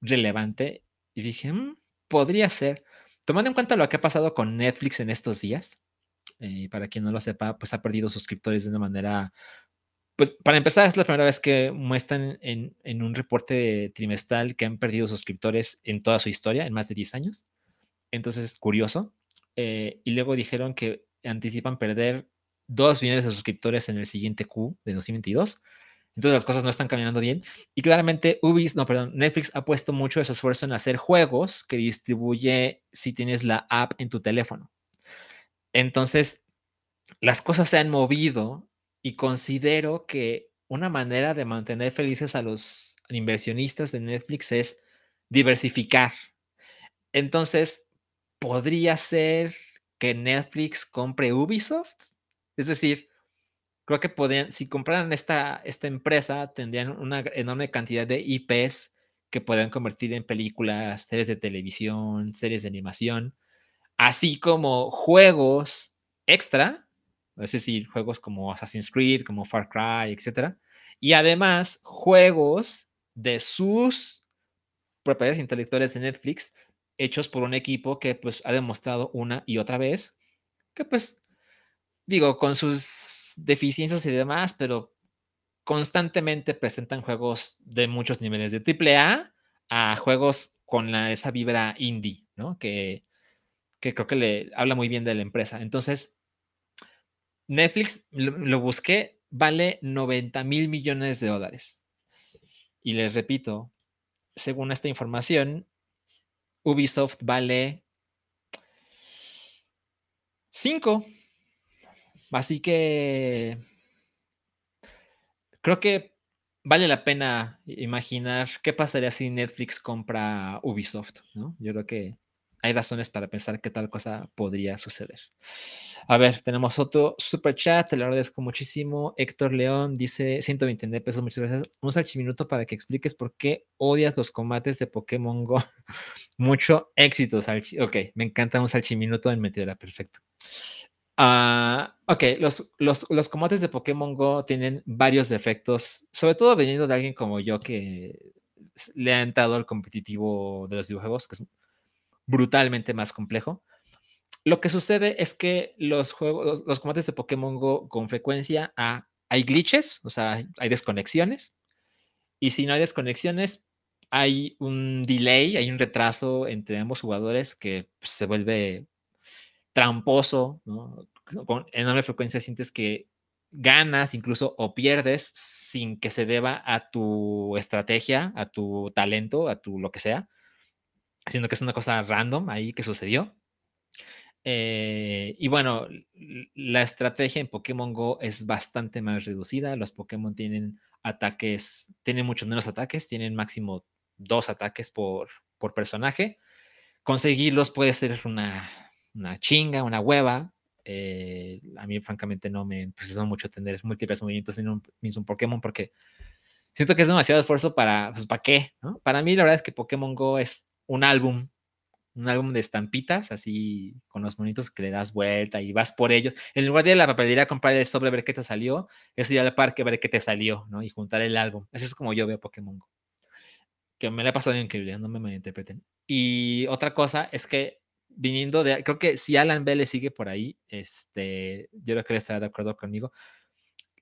relevante y dije, mm, podría ser, tomando en cuenta lo que ha pasado con Netflix en estos días, eh, para quien no lo sepa, pues ha perdido suscriptores de una manera, pues para empezar es la primera vez que muestran en, un reporte trimestral que han perdido suscriptores en toda su historia, en más de 10 años. Entonces es curioso. Eh, y luego dijeron que anticipan perder 2 millones de suscriptores en el siguiente Q de 2022. Entonces las cosas no están caminando bien. Y claramente Ubisoft, no, perdón, Netflix ha puesto mucho de su esfuerzo en hacer juegos que distribuye si tienes la app en tu teléfono. Entonces, las cosas se han movido y considero que una manera de mantener felices a los inversionistas de Netflix es diversificar. Entonces, podría ser que Netflix compre Ubisoft. Es decir, creo que podían, si compraran esta, esta empresa, tendrían una enorme cantidad de IPs que puedan convertir en películas, series de televisión, series de animación, así como juegos extra, es decir, juegos como Assassin's Creed, como Far Cry, etc. Y además, juegos de sus propiedades intelectuales de Netflix, hechos por un equipo que pues ha demostrado una y otra vez que pues, digo, con sus deficiencias y demás, pero constantemente presentan juegos de muchos niveles, de AAA a juegos con la, esa vibra indie, ¿no? Que, que creo que le habla muy bien de la empresa. Entonces, Netflix, lo, busqué, vale 90 mil millones de dólares. Y les repito, según esta información, Ubisoft vale 5 Así que creo que vale la pena imaginar qué pasaría si Netflix compra Ubisoft, ¿no? Yo creo que hay razones para pensar que tal cosa podría suceder. A ver, tenemos otro super chat, te lo agradezco muchísimo. Héctor León dice 129 pesos, muchas gracias. Un salchiminuto para que expliques por qué odias los combates de Pokémon Go. Mucho éxito, Salchi. Ok, me encanta un salchiminuto en Meteora, perfecto. Ah, ok, los, los, los, combates de Pokémon Go tienen varios defectos, sobre todo veniendo de alguien como yo que le ha entrado al competitivo de los videojuegos, que es brutalmente más complejo. Lo que sucede es que los, juegos, los, combates de Pokémon Go con frecuencia ah, hay glitches, o sea, hay desconexiones. Y si no hay desconexiones, hay un delay, hay un retraso entre ambos jugadores que pues, se vuelve tramposo, ¿no? con enorme frecuencia sientes que ganas incluso o pierdes sin que se deba a tu estrategia, a tu talento, a tu lo que sea, sino que es una cosa random ahí que sucedió. Eh, y bueno, la estrategia en Pokémon Go es bastante más reducida. Los Pokémon tienen ataques, tienen muchos menos ataques, tienen máximo dos ataques por, por personaje. Conseguirlos puede ser una, una chinga, una hueva. Eh, a mí, francamente, no me entusiasma mucho tener múltiples movimientos en un mismo Pokémon porque siento que es demasiado esfuerzo para, pues, ¿para qué? ¿no? Para mí, la verdad es que Pokémon Go es un álbum, un álbum de estampitas, así con los monitos que le das vuelta y vas por ellos. En lugar de la papelería comprar el sobre, ver qué te salió, es ir al parque, ver qué te salió, ¿no? Y juntar el álbum. Así es como yo veo Pokémon Go. Que me le ha pasado increíble, no me malinterpreten. Y otra cosa es que viniendo de, creo que si Alan Vélez sigue por ahí, este, yo creo que él estará de acuerdo conmigo.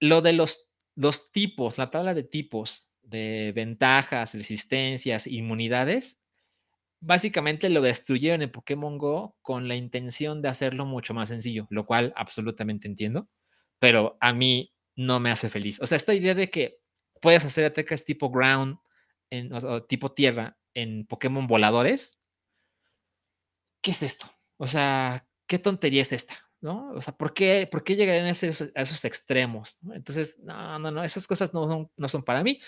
Lo de los, los tipos, la tabla de tipos de ventajas, resistencias, inmunidades, básicamente lo destruyeron en Pokémon Go con la intención de hacerlo mucho más sencillo, lo cual absolutamente entiendo, pero a mí no me hace feliz. O sea, esta idea de que puedes hacer ataques tipo ground, en, tipo tierra en Pokémon voladores, ¿qué es esto? O sea, ¿qué tontería es esta? ¿No? O sea, ¿por qué, por qué llegarían a esos, extremos? Entonces, no, no, no, esas cosas no son, no son para mí,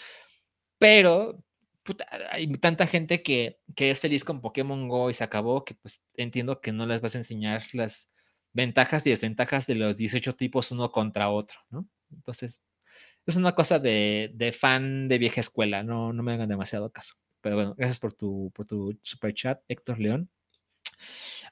pero hay tanta gente que, que, es feliz con Pokémon Go y se acabó, que pues entiendo que no les vas a enseñar las ventajas y desventajas de los 18 tipos uno contra otro, ¿no? Entonces, es una cosa de, de fan de vieja escuela, no, no me hagan demasiado caso. Pero bueno, gracias por tu, por tu super chat, Héctor León.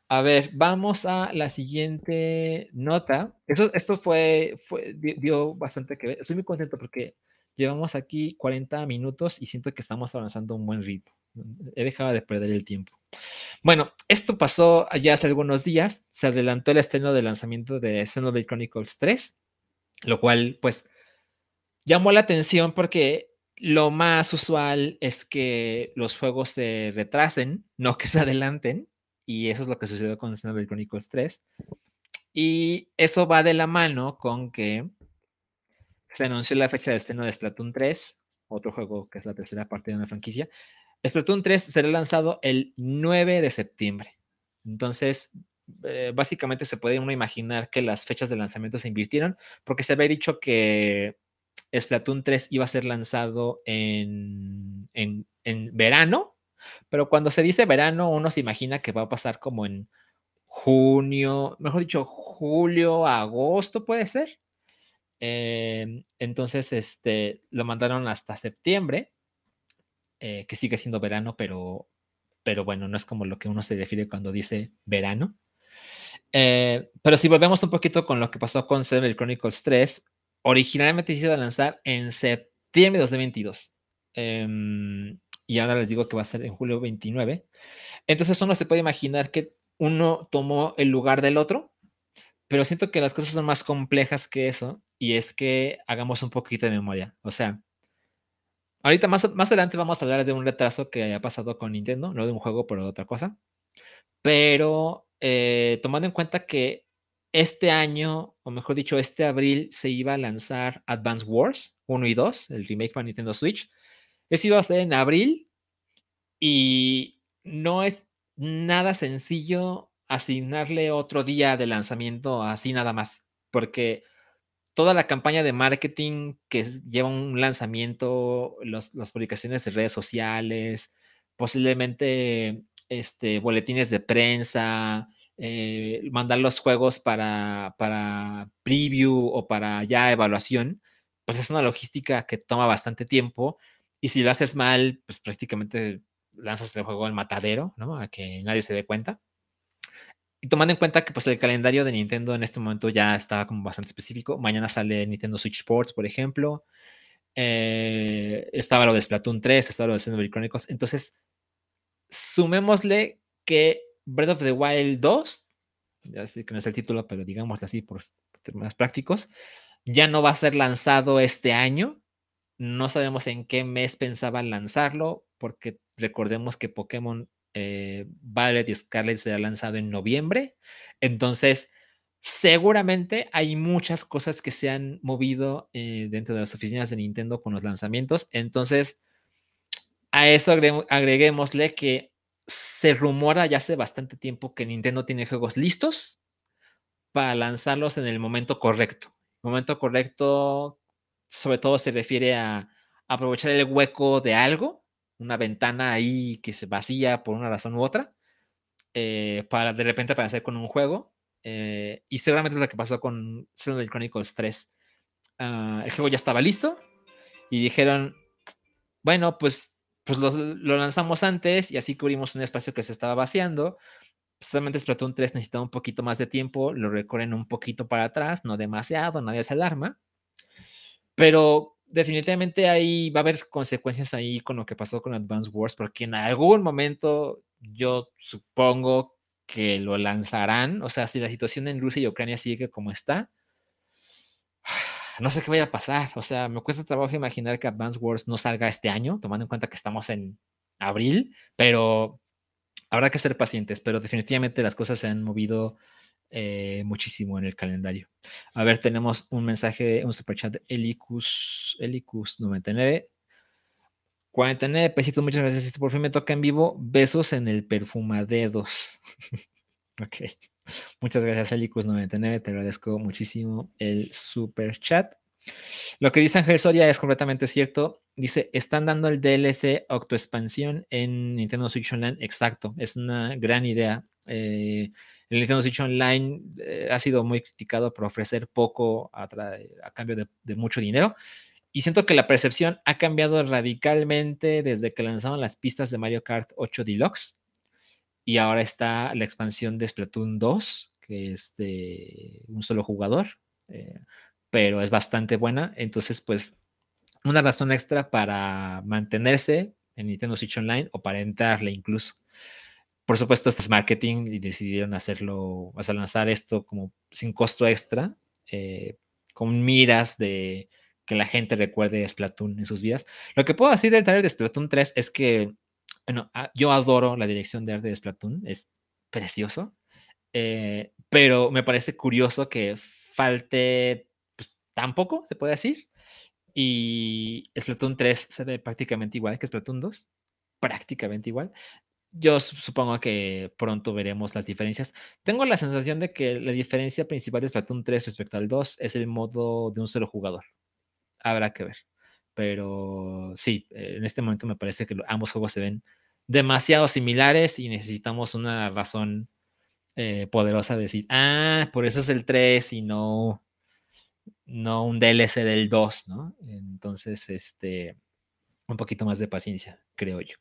A ver, vamos a la siguiente nota. Eso, esto fue, fue, dio bastante que ver. Estoy muy contento porque llevamos aquí 40 minutos y siento que estamos avanzando un buen ritmo. He dejado de perder el tiempo. Bueno, esto pasó ya hace algunos días. Se adelantó el estreno de lanzamiento de Xenoblade Chronicles 3, lo cual, pues, llamó la atención porque lo más usual es que los juegos se retrasen, no que se adelanten. Y eso es lo que sucedió con Xenoblade Chronicles 3. Y eso va de la mano con que se anunció la fecha de estreno de Splatoon 3, otro juego que es la tercera parte de una franquicia. Splatoon 3 será lanzado el 9 de septiembre. Entonces, eh, básicamente se puede uno imaginar que las fechas de lanzamiento se invirtieron, porque se había dicho que Splatoon 3 iba a ser lanzado en, en, en verano pero cuando se dice verano, uno se imagina que va a pasar como en junio, mejor dicho, julio, agosto, puede ser. Em, entonces, este, lo mandaron hasta septiembre, eh, que sigue siendo verano, pero, pero bueno, no es como lo que uno se refiere cuando dice verano. Eh, pero si volvemos un poquito con lo que pasó con Seven Chronicles 3, originalmente se iba a lanzar en septiembre de 2022 y ahora les digo que va a ser en julio 29. Entonces uno se puede imaginar que uno tomó el lugar del otro, pero siento que las cosas son más complejas que eso y es que hagamos un poquito de memoria. O sea, ahorita más, más adelante vamos a hablar de un retraso que haya pasado con Nintendo, no de un juego, pero de otra cosa. Pero eh, tomando en cuenta que este año, o mejor dicho, este abril se iba a lanzar Advance Wars 1 y 2, el remake para Nintendo Switch, eso iba a ser en abril y no es nada sencillo asignarle otro día de lanzamiento así nada más, porque toda la campaña de marketing que lleva un lanzamiento, las publicaciones de redes sociales, posiblemente este, boletines de prensa, eh, mandar los juegos para, para preview o para ya evaluación, pues es una logística que toma bastante tiempo y si lo haces mal, pues prácticamente lanzas el juego al matadero, ¿no? A que nadie se dé cuenta. Y tomando en cuenta que pues el calendario de Nintendo en este momento ya está como bastante específico. Mañana sale Nintendo Switch Sports, por ejemplo. Eh, estaba lo de Splatoon 3, estaba lo de Xenoblade Chronicles. Entonces, sumémosle que Breath of the Wild 2, ya sé que no es el título, pero digámoslo así por términos prácticos, ya no va a ser lanzado este año, no sabemos en qué mes pensaban lanzarlo, porque recordemos que Pokémon eh, Violet y Scarlet será lanzado en noviembre. Entonces, seguramente hay muchas cosas que se han movido eh, dentro de las oficinas de Nintendo con los lanzamientos. Entonces, a eso agreguémosle que se rumora ya hace bastante tiempo que Nintendo tiene juegos listos para lanzarlos en el momento correcto. Momento correcto sobre todo se refiere a aprovechar el hueco de algo, una ventana ahí que se vacía por una razón u otra, eh, para de repente aparecer con un juego. Eh, y seguramente es lo que pasó con Xenoblade Chronicles 3. Ah, el juego ya estaba listo y dijeron, bueno, pues, pues lo, lanzamos antes y así cubrimos un espacio que se estaba vaciando. Solamente Splatoon 3 necesitaba un poquito más de tiempo, lo recorren un poquito para atrás, no demasiado, nadie se alarma. Pero definitivamente ahí va a haber consecuencias ahí con lo que pasó con Advance Wars, porque en algún momento yo supongo que lo lanzarán. O sea, si la situación en Rusia y Ucrania sigue como está, no sé qué vaya a pasar. O sea, me cuesta trabajo imaginar que Advance Wars no salga este año, tomando en cuenta que estamos en abril, pero habrá que ser pacientes. Pero definitivamente las cosas se han movido eh, muchísimo en el calendario. A ver, tenemos un mensaje, un superchat de Elicus, Elicus99. 49 pesitos, muchas gracias. Por fin me toca en vivo. Besos en el perfumadedos. ok. Muchas gracias, Elicus99. Te agradezco muchísimo el super chat. Lo que dice Ángel Soria es completamente cierto. Dice, están dando el DLC Octoexpansión en Nintendo Switch Online. Exacto, es una gran idea. Eh, el Nintendo Switch Online eh, ha sido muy criticado por ofrecer poco a, cambio de, mucho dinero. Y siento que la percepción ha cambiado radicalmente desde que lanzaron las pistas de Mario Kart 8 Deluxe. Y ahora está la expansión de Splatoon 2, que es de un solo jugador. Eh, pero es bastante buena. Entonces, pues, una razón extra para mantenerse en Nintendo Switch Online o para entrarle incluso. Por supuesto, este es marketing y decidieron hacerlo, a lanzar esto como sin costo extra, eh, con miras de que la gente recuerde Splatoon en sus vidas. Lo que puedo decir del trailer de Splatoon 3 es que, bueno, ah, yo adoro la dirección de arte de Splatoon, es precioso, eh, pero me parece curioso que falte tampoco, se puede decir. Y Splatoon 3 se ve prácticamente igual que Splatoon 2. Prácticamente igual. Yo supongo que pronto veremos las diferencias. Tengo la sensación de que la diferencia principal de Splatoon 3 respecto al 2 es el modo de un solo jugador. Habrá que ver. Pero sí, en este momento me parece que ambos juegos se ven demasiado similares y necesitamos una razón eh, poderosa de decir, ah, por eso es el 3 y no no un DLC del 2, ¿no? Entonces, este, un poquito más de paciencia, creo yo.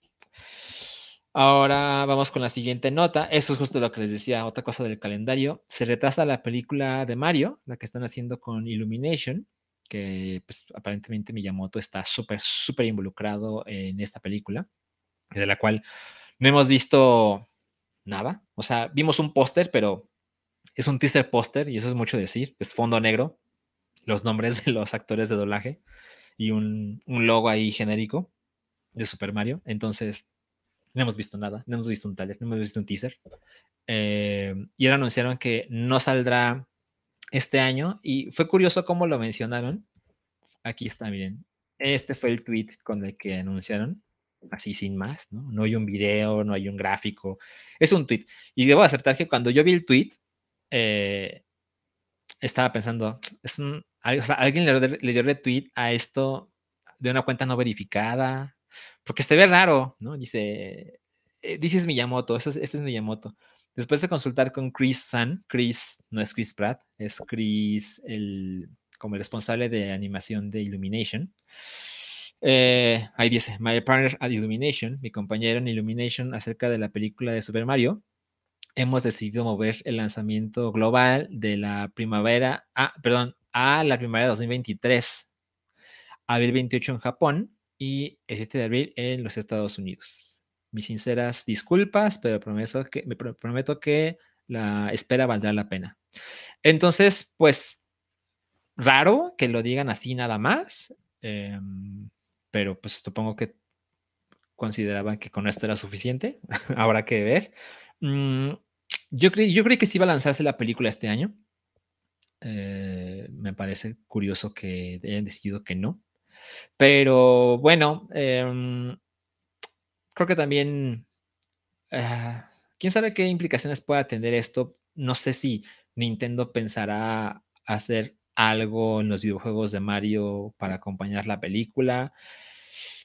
Ahora vamos con la siguiente nota. Eso es justo lo que les decía, otra cosa del calendario. Se retrasa la película de Mario, la que están haciendo con Illumination, que pues, aparentemente Miyamoto está súper, súper involucrado en esta película, de la cual no hemos visto nada. O sea, vimos un póster, pero es un teaser póster y eso es mucho decir. Es fondo negro, los nombres de los actores de doblaje y un, logo ahí genérico de Super Mario. Entonces, no hemos visto nada, no hemos visto un taller, no hemos visto un teaser. Eh, y ahora anunciaron que no saldrá este año y fue curioso cómo lo mencionaron. Aquí está, miren. Este fue el tweet con el que anunciaron, así sin más, ¿no? No hay un video, no hay un gráfico, es un tweet. Y debo aceptar que cuando yo vi el tweet, eh, estaba pensando, es alguien le, dio retweet a esto de una cuenta no verificada, porque se ve raro, ¿no? Dice, eh, dices Miyamoto, este es Miyamoto. Después de consultar con Chris Sun, Chris no es Chris Pratt, es Chris el, como el responsable de animación de Illumination. Eh, ahí dice, my partner at Illumination, mi compañero en Illumination acerca de la película de Super Mario, hemos decidido mover el lanzamiento global de la primavera, ah, perdón, a la primavera de 2023, abril 28 en Japón y el 7 de abril en los Estados Unidos. Mis sinceras disculpas, pero prometo que, me prometo que la espera valdrá la pena. Entonces, pues, raro que lo digan así nada más, em, pero pues supongo que consideraban que con esto era suficiente. Habrá que ver. Mm, yo, creí, yo creí que sí iba a lanzarse la película este año. Eh, me parece curioso que hayan decidido que no. Pero bueno, em, creo que también, ah, quién sabe qué implicaciones pueda tener esto. No sé si Nintendo pensará hacer algo en los videojuegos de Mario para acompañar la película.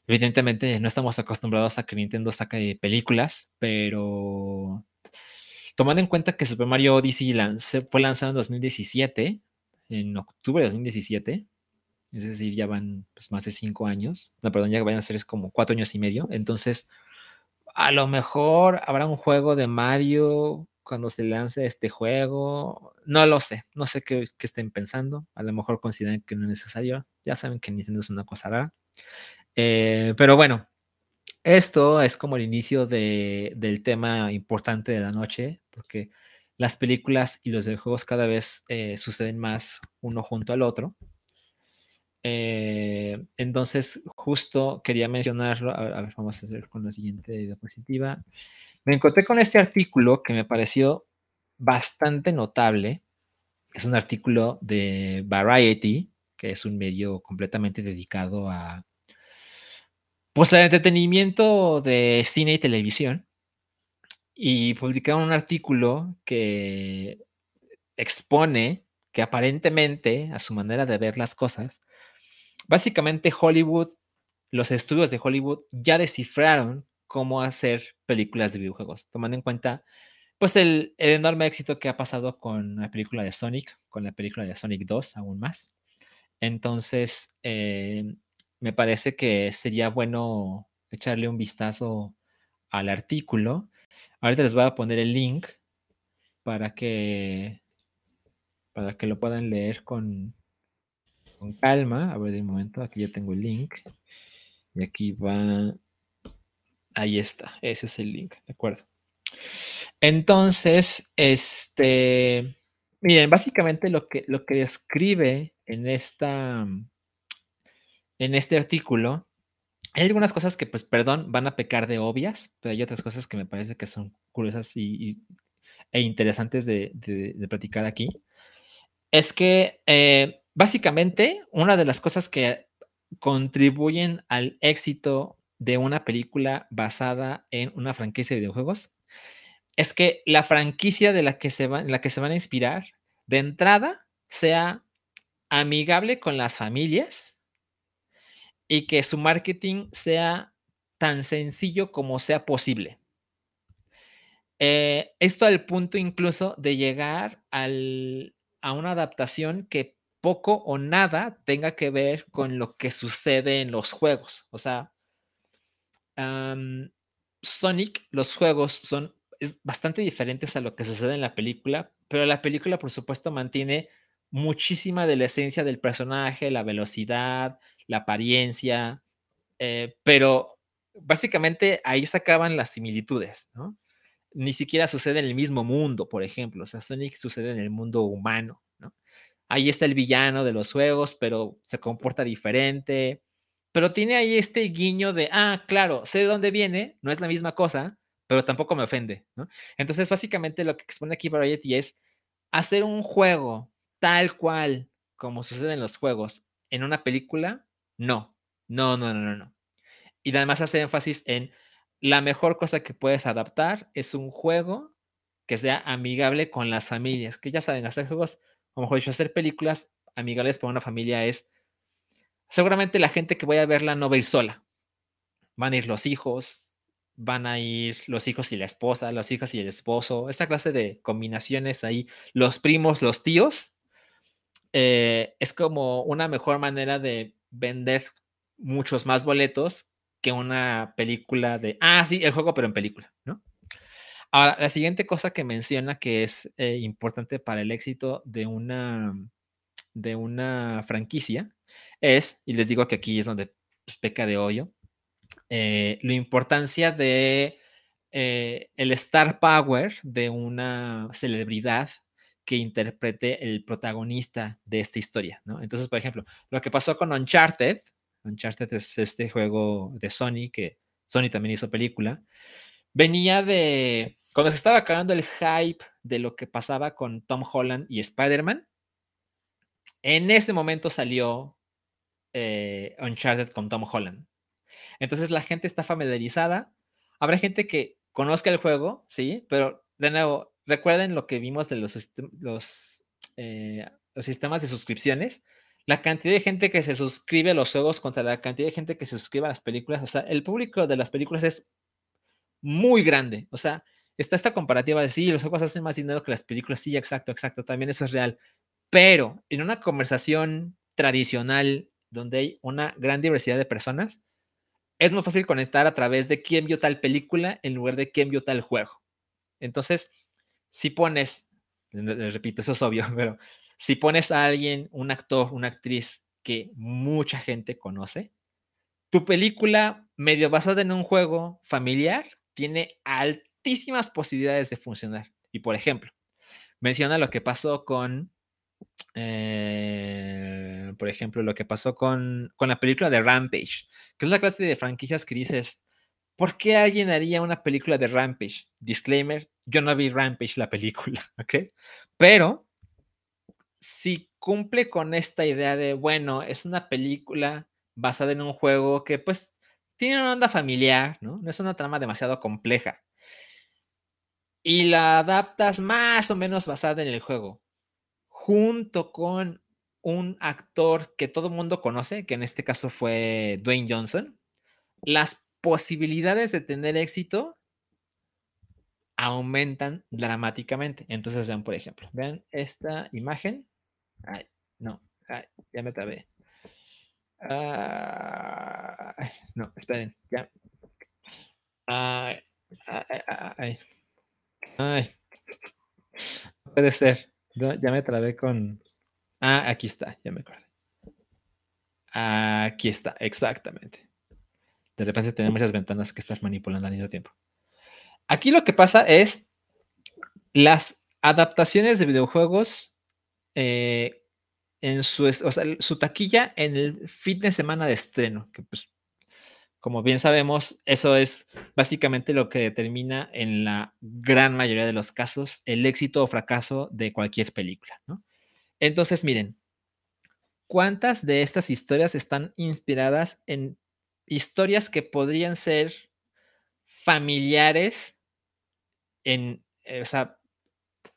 Evidentemente no estamos acostumbrados a que Nintendo saque películas, pero tomando en cuenta que Super Mario Odyssey fue lanzado en 2017, en octubre de 2017, es decir, ya van pues, más de cinco años, no, perdón, ya van a ser como cuatro años y medio, entonces a lo mejor habrá un juego de Mario cuando se lance este juego, no lo sé, no sé qué, estén pensando, a lo mejor consideran que no es necesario, ya saben que Nintendo es una cosa rara, eh, pero bueno, esto es como el inicio del tema importante de la noche, porque las películas y los videojuegos cada vez eh, suceden más uno junto al otro. Eh, entonces, justo quería mencionarlo. A ver, vamos a hacer con la siguiente diapositiva. Me encontré con este artículo que me pareció bastante notable. Es un artículo de Variety, que es un medio completamente dedicado a pues el entretenimiento de cine y televisión y publicaron un artículo que expone que aparentemente, a su manera de ver las cosas, básicamente Hollywood, los estudios de Hollywood ya descifraron cómo hacer películas de videojuegos, tomando en cuenta pues el, enorme éxito que ha pasado con la película de Sonic, con la película de Sonic 2 aún más. Entonces, eh, me parece que sería bueno echarle un vistazo al artículo. Ahorita les voy a poner el link para que para que lo puedan leer con, con calma. A ver, de momento, aquí ya tengo el link. Y aquí va. Ahí está, ese es el link, ¿de acuerdo? Entonces, este, miren, básicamente lo que, lo que describe en esta, en este artículo, hay algunas cosas que, pues, perdón, van a pecar de obvias, pero hay otras cosas que me parece que son curiosas y, e interesantes de, de, platicar aquí. Es que, eh, básicamente, una de las cosas que contribuyen al éxito de una película basada en una franquicia de videojuegos es que la franquicia de la que se, la que se van a inspirar, de entrada, sea amigable con las familias y que su marketing sea tan sencillo como sea posible. Eh, esto al punto incluso de llegar a una adaptación que poco o nada tenga que ver con lo que sucede en los juegos. O sea, Sonic, los juegos son bastante diferentes a lo que sucede en la película, pero la película, por supuesto, mantiene muchísima de la esencia del personaje, la velocidad, la apariencia, eh, pero básicamente ahí se acaban las similitudes. Ni siquiera sucede en el mismo mundo, por ejemplo, o sea, Sonic sucede en el mundo humano, ¿no? Ahí está el villano de los juegos, pero se comporta diferente, pero tiene ahí este guiño de, ah, claro, sé de dónde viene, no es la misma cosa, pero tampoco me ofende, ¿no? Entonces, básicamente lo que expone aquí Variety es hacer un juego tal cual como sucede en los juegos en una película, no, no, no, no, no, no. Y además hace énfasis en la mejor cosa que puedes adaptar es un juego que sea amigable con las familias, que ya saben, hacer juegos, o mejor dicho, hacer películas amigables para una familia es, seguramente la gente que vaya a verla no va a ir sola, van a ir los hijos, van a ir los hijos y la esposa, los hijos y el esposo, esta clase de combinaciones ahí, los primos, los tíos, eh, es como una mejor manera de vender muchos más boletos que una película de, ah, sí, el juego, pero en película, ¿no? Ahora, la siguiente cosa que menciona que es eh, importante para el éxito de una, de una franquicia es, y les digo que aquí es donde pues, peca de hoyo, eh, la importancia de eh, el star power de una celebridad que interprete el protagonista de esta historia, ¿no? Entonces, por ejemplo, lo que pasó con Uncharted, Uncharted es este juego de Sony, que Sony también hizo película, venía de, cuando se estaba acabando el hype de lo que pasaba con Tom Holland y Spider-Man, en ese momento salió eh, Uncharted con Tom Holland. Entonces la gente está familiarizada. Habrá gente que conozca el juego, sí, pero de nuevo, recuerden lo que vimos de los, los, eh, los sistemas de suscripciones. La cantidad de gente que se suscribe a los juegos contra la cantidad de gente que se suscribe a las películas. O sea, el público de las películas es muy grande. O sea, está esta comparativa de sí, los juegos hacen más dinero que las películas. Sí, exacto, exacto. También eso es real. Pero en una conversación tradicional donde hay una gran diversidad de personas, es más fácil conectar a través de quién vio tal película en lugar de quién vio tal juego. Entonces, si pones, les repito, eso es obvio, pero si pones a alguien, un actor, una actriz que mucha gente conoce, tu película medio basada en un juego familiar tiene altísimas posibilidades de funcionar. Y por ejemplo, menciona lo que pasó con eh, por ejemplo, lo que pasó con, con, la película de Rampage, que es la clase de franquicias que dices, ¿por qué alguien haría una película de Rampage? Disclaimer, yo no vi Rampage la película, ¿ok? Pero si cumple con esta idea de, bueno, es una película basada en un juego que pues tiene una onda familiar, ¿no? No es una trama demasiado compleja. Y la adaptas más o menos basada en el juego junto con un actor que todo el mundo conoce, que en este caso fue Dwayne Johnson, las posibilidades de tener éxito aumentan dramáticamente. Entonces, vean, por ejemplo, vean esta imagen. Ay, no, ya me trabé. No, esperen, ya. Ay, ay, ay, puede ser. ya me trabé con. Ah, aquí está, ya me acordé. Aquí está, exactamente. De repente tenemos muchas ventanas que estás manipulando al mismo tiempo. Aquí lo que pasa es las adaptaciones de videojuegos eh, en su, su taquilla en el fin de semana de estreno, que pues, como bien sabemos, eso es básicamente lo que determina en la gran mayoría de los casos el éxito o fracaso de cualquier película, ¿no? Entonces, miren, ¿cuántas de estas historias están inspiradas en historias que podrían ser familiares en, eh, o sea,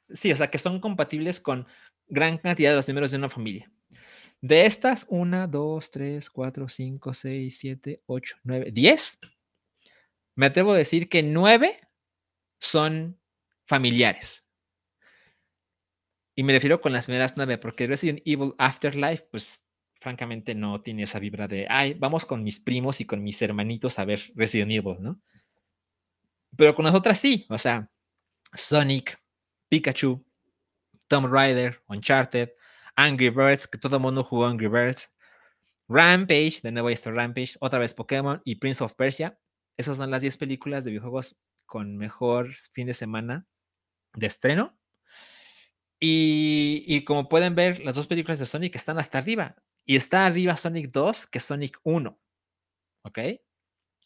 sí, o sea, que son compatibles con gran cantidad de los miembros de una familia. De estas, una, dos, tres, cuatro, cinco, seis, siete, ocho, nueve, diez. Me atrevo a decir que nueve son familiares. Y me refiero con las primeras nueve, porque Resident Evil Afterlife, pues francamente no tiene esa vibra de, ay, vamos con mis primos y con mis hermanitos a ver Resident Evil, ¿no? Pero con las otras sí, o sea, Sonic, Pikachu, Tomb Raider, Uncharted, Angry Birds, que todo el mundo jugó Angry Birds, Rampage, de nuevo está Rampage, otra vez Pokémon y Prince of Persia. Esas son las 10 películas de videojuegos con mejor fin de semana de estreno. Y, como pueden ver, las dos películas de Sonic están hasta arriba. Y está arriba Sonic 2 que Sonic 1. ¿Ok?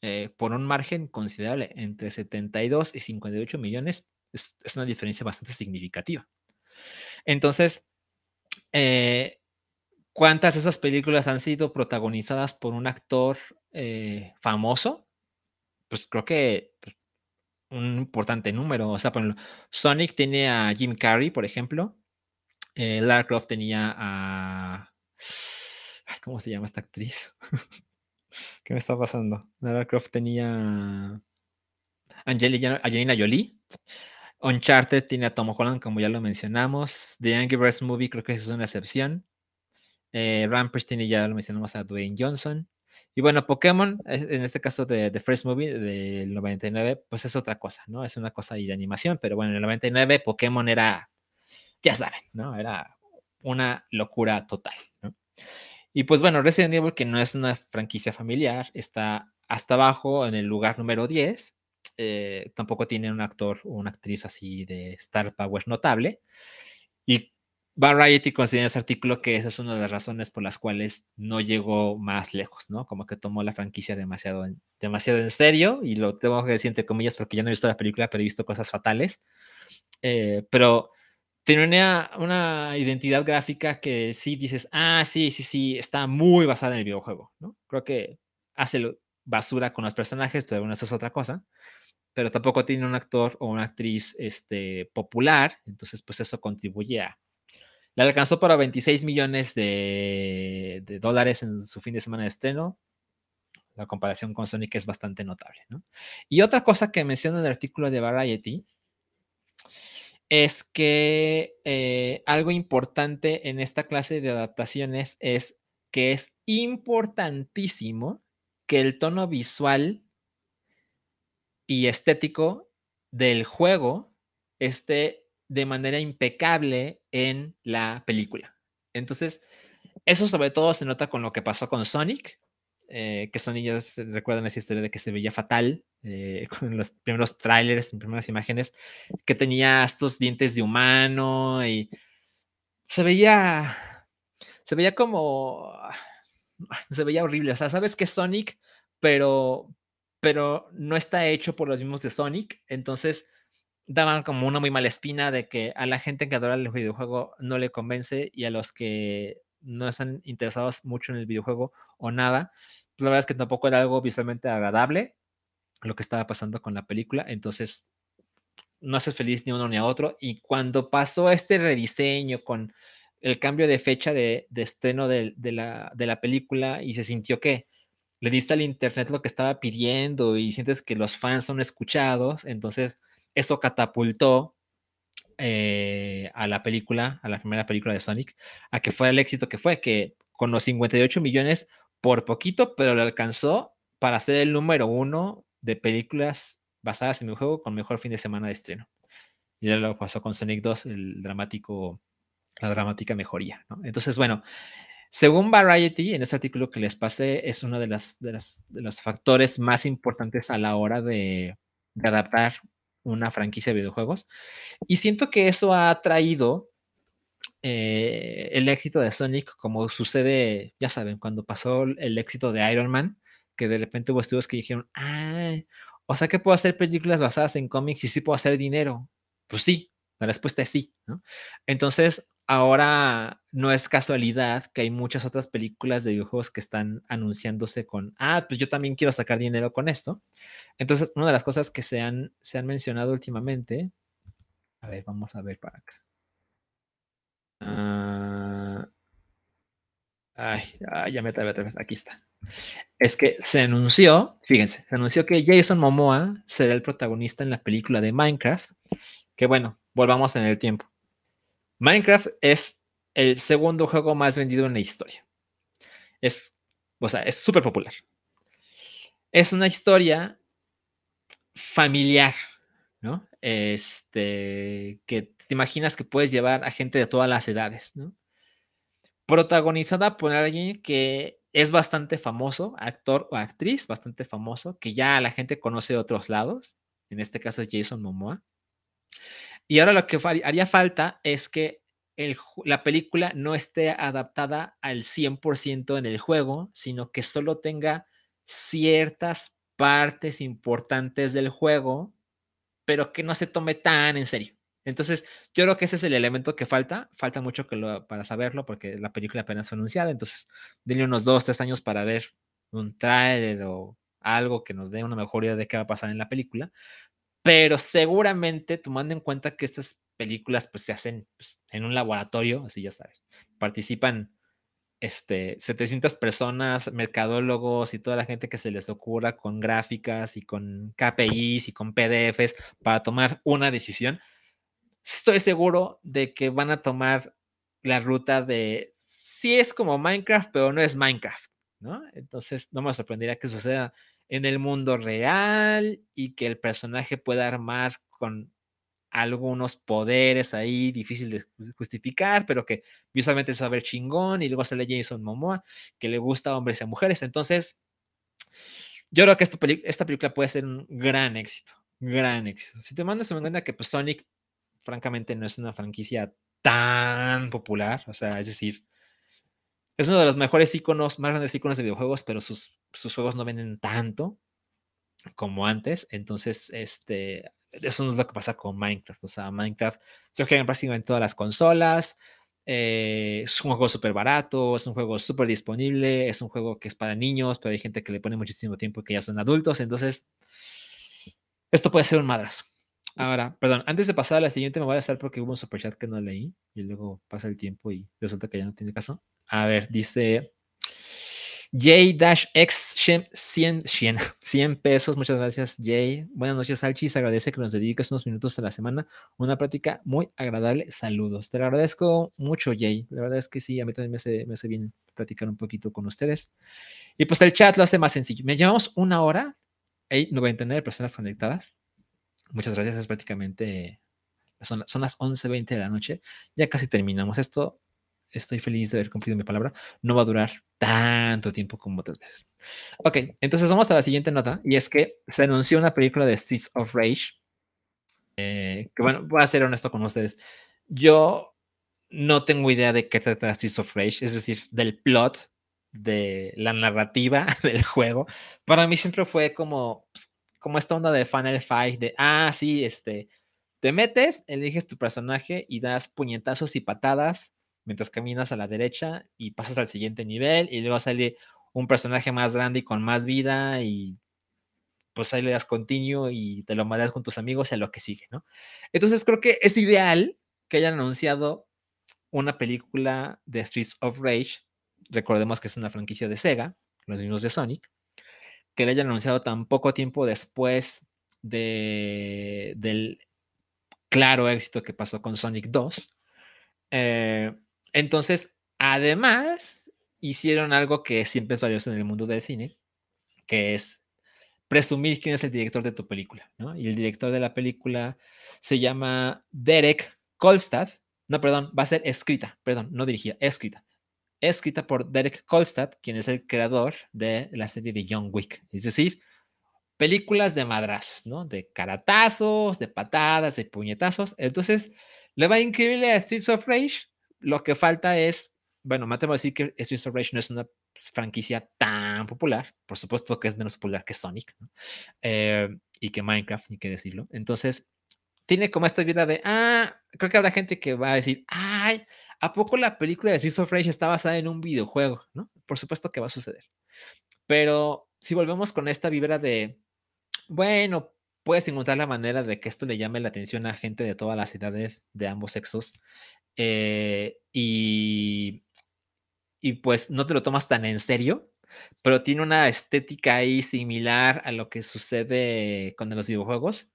Eh, por un margen considerable, entre 72 y 58 millones. Es, es una diferencia bastante significativa. Entonces, eh, ¿cuántas de esas películas han sido protagonizadas por un actor eh, famoso? Pues creo que pues, un importante número. O sea, Sonic tiene a Jim Carrey, por ejemplo. Eh, Lara Croft tenía a. ¿Cómo se llama esta actriz? ¿Qué me está pasando? Lara Croft tenía a Angelina Jolie. Uncharted tiene a Tom Holland, como ya lo mencionamos. The Angry Birds Movie creo que es una excepción. Eh, Rampage tiene, ya lo mencionamos, a Dwayne Johnson. Y bueno, Pokémon, en este caso de The First Movie del 99, pues es otra cosa, ¿no? Es una cosa de animación, pero bueno, en el 99 Pokémon era, ya saben, ¿no? Era una locura total, ¿no? Y pues bueno, Resident Evil, que no es una franquicia familiar, está hasta abajo en el lugar número 10 eh, tampoco tiene un actor o una actriz así de star power notable. Y Variety considera ese artículo que esa es una de las razones por las cuales no llegó más lejos, ¿no? Como que tomó la franquicia demasiado demasiado en serio, y lo tengo que decir entre comillas porque ya no he visto la película, pero he visto cosas fatales. Eh, pero tiene una, una, identidad gráfica que sí dices, ah, sí, sí, sí, está muy basada en el videojuego, ¿no? Creo que hace basura con los personajes, pero bueno, eso es otra cosa pero tampoco tiene un actor o una actriz este, popular, entonces pues eso contribuye a... Le alcanzó para 26 millones de, dólares en su fin de semana de estreno. La comparación con Sonic es bastante notable, ¿no? Y otra cosa que menciona en el artículo de Variety es que eh, algo importante en esta clase de adaptaciones es que es importantísimo que el tono visual y estético del juego esté de manera impecable en la película. Entonces, eso sobre todo se nota con lo que pasó con Sonic, eh, que Sonic ya recuerdan esa historia de que se veía fatal eh, con los primeros trailers, en primeras imágenes, que tenía estos dientes de humano y se veía, se veía como, se veía horrible. O sea, sabes que Sonic, pero, pero no está hecho por los mismos de Sonic, entonces daban como una muy mala espina de que a la gente que adora el videojuego no le convence y a los que no están interesados mucho en el videojuego o nada, pues la verdad es que tampoco era algo visualmente agradable lo que estaba pasando con la película, entonces no haces feliz ni uno ni a otro y cuando pasó este rediseño con el cambio de fecha de, estreno de, la, de, la, película y se sintió que le diste al internet lo que estaba pidiendo y sientes que los fans son escuchados, entonces eso catapultó eh, a la película, a la primera película de Sonic, a que fue el éxito que fue, que con los 58 millones por poquito, pero le alcanzó para ser el número uno de películas basadas en mi juego con mejor fin de semana de estreno. Y ya lo pasó con Sonic 2, el dramático, la dramática mejoría. Entonces, bueno, según Variety, en este artículo que les pasé, es uno de, los factores más importantes a la hora de, adaptar una franquicia de videojuegos. Y siento que eso ha traído eh, el éxito de Sonic, como sucede, ya saben, cuando pasó el éxito de Iron Man, que de repente hubo estudios que dijeron, ah, o sea que puedo hacer películas basadas en cómics y sí puedo hacer dinero. Pues sí, la respuesta es sí. Entonces, ahora no es casualidad que hay muchas otras películas de videojuegos que están anunciándose con, ah, pues yo también quiero sacar dinero con esto. Entonces, una de las cosas que se han, se han mencionado últimamente, a ver, vamos a ver para acá. Ah, ay, ya me trae otra vez, aquí está. Es que se anunció, fíjense, se anunció que Jason Momoa será el protagonista en la película de Minecraft, que bueno, volvamos en el tiempo. Minecraft es el segundo juego más vendido en la historia. Es, o sea, es súper popular. Es una historia familiar, ¿no? Este, que te imaginas que puedes llevar a gente de todas las edades, ¿no? Protagonizada por alguien que es bastante famoso, actor o actriz bastante famoso, que ya la gente conoce de otros lados. En este caso es Jason Momoa. Y ahora lo que haría falta es que la película no esté adaptada al 100% en el juego, sino que solo tenga ciertas partes importantes del juego, pero que no se tome tan en serio. Entonces, yo creo que ese es el elemento que falta. Falta mucho para saberlo porque la película apenas fue anunciada. Entonces, denle unos dos, tres años para ver un trailer o algo que nos dé una mejor idea de qué va a pasar en la película pero seguramente tomando en cuenta que estas películas pues se hacen pues, en un laboratorio, así ya sabes, participan este, 700 personas, mercadólogos y toda la gente que se les ocurra con gráficas y con KPIs y con PDFs para tomar una decisión, estoy seguro de que van a tomar la ruta de sí es como Minecraft, pero no es Minecraft, ¿no? Entonces no me sorprendería que suceda en el mundo real y que el personaje pueda armar con algunos poderes ahí difícil de justificar, pero que visualmente es saber chingón y luego sale Jason Momoa, que le gusta a hombres y a mujeres. Entonces, yo creo que esta, esta película puede ser un gran éxito, gran éxito. Si te mandas en cuenta que pues, Sonic, francamente, no es una franquicia tan popular, o sea, es decir, es uno de los mejores iconos, más grandes iconos de videojuegos, pero sus, sus juegos no venden tanto como antes. Entonces, este, eso no es lo que pasa con Minecraft. O sea, Minecraft se juega en prácticamente todas las consolas. Eh, es un juego súper barato, es un juego súper disponible, es un juego que es para niños, pero hay gente que le pone muchísimo tiempo que ya son adultos. Entonces, esto puede ser un madrazo. Ahora, perdón, antes de pasar a la siguiente me voy a hacer porque hubo un superchat que no leí y luego pasa el tiempo y resulta que ya no tiene caso. A ver, dice J-X 100, 100, pesos. Muchas gracias, Jay. Buenas noches, Salchis. Agradece que nos dediques unos minutos a la semana. Una práctica muy agradable. Saludos. Te lo agradezco mucho, Jay. La verdad es que sí, a mí también me hace, me hace bien platicar un poquito con ustedes. Y pues el chat lo hace más sencillo. Me llevamos una hora. Hay 99 personas conectadas. Muchas gracias. Es prácticamente. Son, son las 11.20 de la noche. Ya casi terminamos esto estoy feliz de haber cumplido mi palabra, no va a durar tanto tiempo como otras veces. Ok, entonces vamos a la siguiente nota, y es que se anunció una película de Streets of Rage, eh, que bueno, voy a ser honesto con ustedes, yo no tengo idea de qué trata Streets of Rage, es decir, del plot, de la narrativa del juego. Para mí siempre fue como, pues, como esta onda de Final Fight, de, ah, sí, este, te metes, eliges tu personaje y das puñetazos y patadas mientras caminas a la derecha y pasas al siguiente nivel y luego sale un personaje más grande y con más vida y pues ahí le das continuo y te lo mandas con tus amigos a lo que sigue, ¿no? Entonces creo que es ideal que hayan anunciado una película de Streets of Rage. Recordemos que es una franquicia de Sega, los mismos de Sonic, que le hayan anunciado tan poco tiempo después de, del claro éxito que pasó con Sonic 2. Eh, entonces, además, hicieron algo que siempre es valioso en el mundo del cine, que es presumir quién es el director de tu película. Y el director de la película se llama Derek Kolstad. No, perdón, va a ser escrita, perdón, no dirigida, escrita. Escrita por Derek Kolstad, quien es el creador de la serie de John Wick. Es decir, películas de madrazos, ¿no? De caratazos, de patadas, de puñetazos. Entonces, le va increíble a Streets of Rage. Lo que falta es, bueno, me atrevo a decir que Streets of Rage no es una franquicia tan popular, por supuesto que es menos popular que Sonic, eh, y que Minecraft, ni qué decirlo. Entonces, tiene como esta vida de, ah, creo que habrá gente que va a decir, ay, ¿a poco la película de Streets of Rage está basada en un videojuego? ¿no? Por supuesto que va a suceder. Pero si volvemos con esta vibra de, bueno, puedes encontrar la manera de que esto le llame la atención a gente de todas las edades, de ambos sexos, eh, y, y pues no te lo tomas tan en serio, pero tiene una estética ahí similar a lo que sucede con los videojuegos.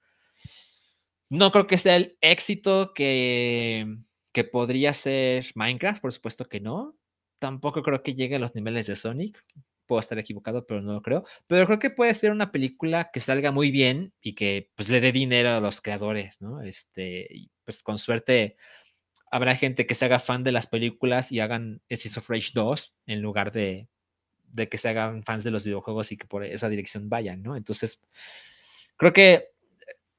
No creo que sea el éxito que, que podría ser Minecraft, por supuesto que no. Tampoco creo que llegue a los niveles de Sonic. Puedo estar equivocado, pero no lo creo. Pero creo que puede ser una película que salga muy bien y que pues le dé dinero a los creadores, ¿no? Este, pues con suerte habrá gente que se haga fan de las películas y hagan Streets of Rage 2 en lugar de, de, que se hagan fans de los videojuegos y que por esa dirección vayan, ¿no? Entonces, creo que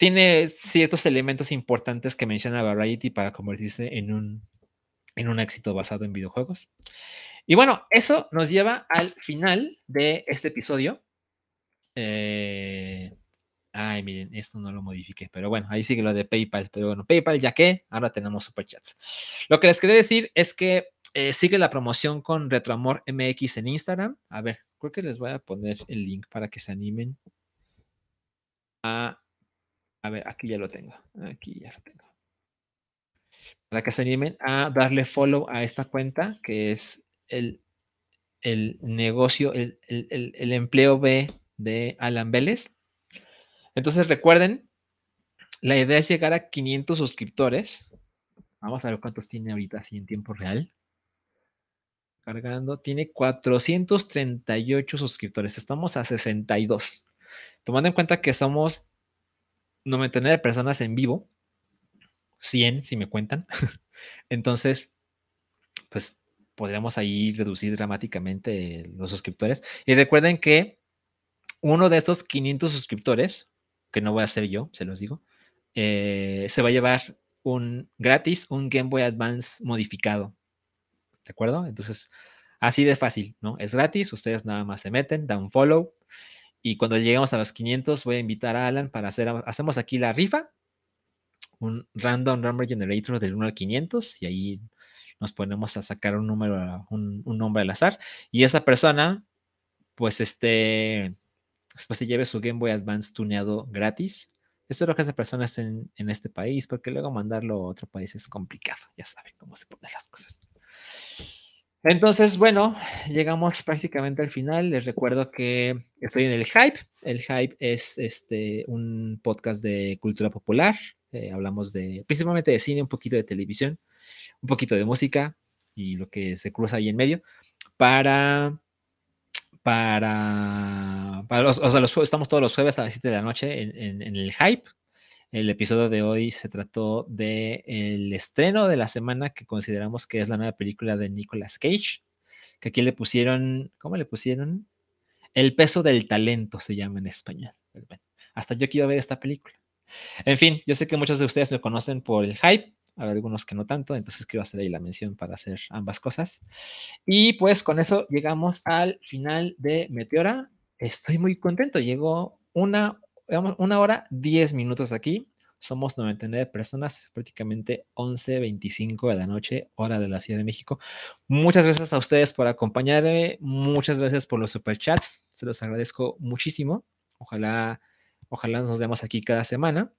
tiene ciertos elementos importantes que menciona Variety para convertirse en un, en un éxito basado en videojuegos. Y bueno, eso nos lleva al final de este episodio. Eh, Ay, miren, esto no lo modifiqué, pero bueno, ahí sigue lo de PayPal. Pero bueno, PayPal, ya que ahora tenemos superchats. Lo que les quería decir es que eh, sigue la promoción con Retroamor MX en Instagram. A ver, creo que les voy a poner el link para que se animen a. A ver, aquí ya lo tengo. Aquí ya lo tengo. Para que se animen a darle follow a esta cuenta, que es el, el negocio, el, el, el empleo B de Alan Vélez. Entonces recuerden, la idea es llegar a 500 suscriptores. Vamos a ver cuántos tiene ahorita así en tiempo real. Cargando, tiene 438 suscriptores. Estamos a 62. Tomando en cuenta que somos 99 personas en vivo, 100 si me cuentan. Entonces, pues podríamos ahí reducir dramáticamente los suscriptores. Y recuerden que uno de estos 500 suscriptores que no voy a hacer yo, se los digo, eh, se va a llevar un gratis, un Game Boy Advance modificado. ¿De acuerdo? Entonces, así de fácil, ¿no? Es gratis, ustedes nada más se meten, dan follow. Y cuando lleguemos a los 500, voy a invitar a Alan para hacer, hacemos aquí la rifa, un random number generator del 1 al 500, y ahí nos ponemos a sacar un número, un, un nombre al azar. Y esa persona, pues este, después se lleve su Game Boy Advance tuneado gratis. Espero que esa persona esté en, este país, porque luego mandarlo a otro país es complicado. Ya saben cómo se ponen las cosas. Entonces, bueno, llegamos prácticamente al final. Les recuerdo que estoy en el Hype. El Hype es este, un podcast de cultura popular. Eh, hablamos de principalmente de cine, un poquito de televisión, un poquito de música y lo que se cruza ahí en medio para para, para los, o sea, los, estamos todos los jueves a las 7 de la noche en, el hype. El episodio de hoy se trató del el estreno de la semana que consideramos que es la nueva película de Nicolas Cage, que aquí le pusieron, ¿cómo le pusieron? El peso del talento se llama en español. hasta yo quiero ver esta película. En fin, yo sé que muchos de ustedes me conocen por el hype, algunos que no tanto, entonces quiero hacer ahí la mención para hacer ambas cosas. Y pues con eso llegamos al final de Meteora. Estoy muy contento, llegó una, una hora, 10 minutos aquí. Somos 99 personas, prácticamente 11.25 de la noche, hora de la Ciudad de México. Muchas gracias a ustedes por acompañarme. Muchas gracias por los superchats. Se los agradezco muchísimo. Ojalá, ojalá nos vemos aquí cada semana.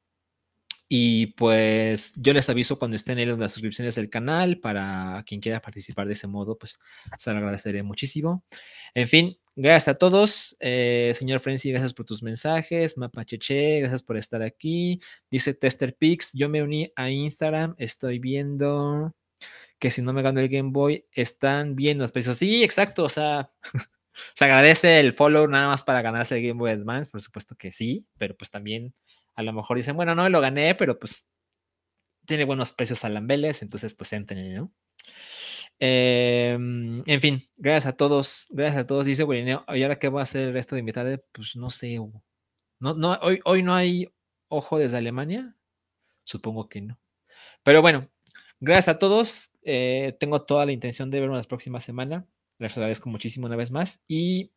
Y pues yo les aviso cuando estén en las suscripciones del canal para quien quiera participar de ese modo, pues se lo agradeceré muchísimo. En fin, gracias a todos. Eh, señor Frenzy, gracias por tus mensajes. Mapacheche, gracias por estar aquí. Dice Tester Pix, yo me uní a Instagram, estoy viendo que si no me gano el Game Boy, están bien los precios. Sí, exacto, o sea, se agradece el follow nada más para ganarse el Game Boy Advance, por supuesto que sí, pero pues también a lo mejor dicen, bueno, no lo gané, pero pues tiene buenos precios a Lambeles, entonces pues entren, ¿no? Em, en fin, gracias a todos, gracias a todos. Dice Gurineo, ¿y ahora qué voy a hacer el resto de invitados? Pues no sé, no, no, hoy, hoy no hay ojo desde Alemania, supongo que no. Pero bueno, gracias a todos. Eh, tengo toda la intención de vernos la próxima semana. Les agradezco muchísimo una vez más y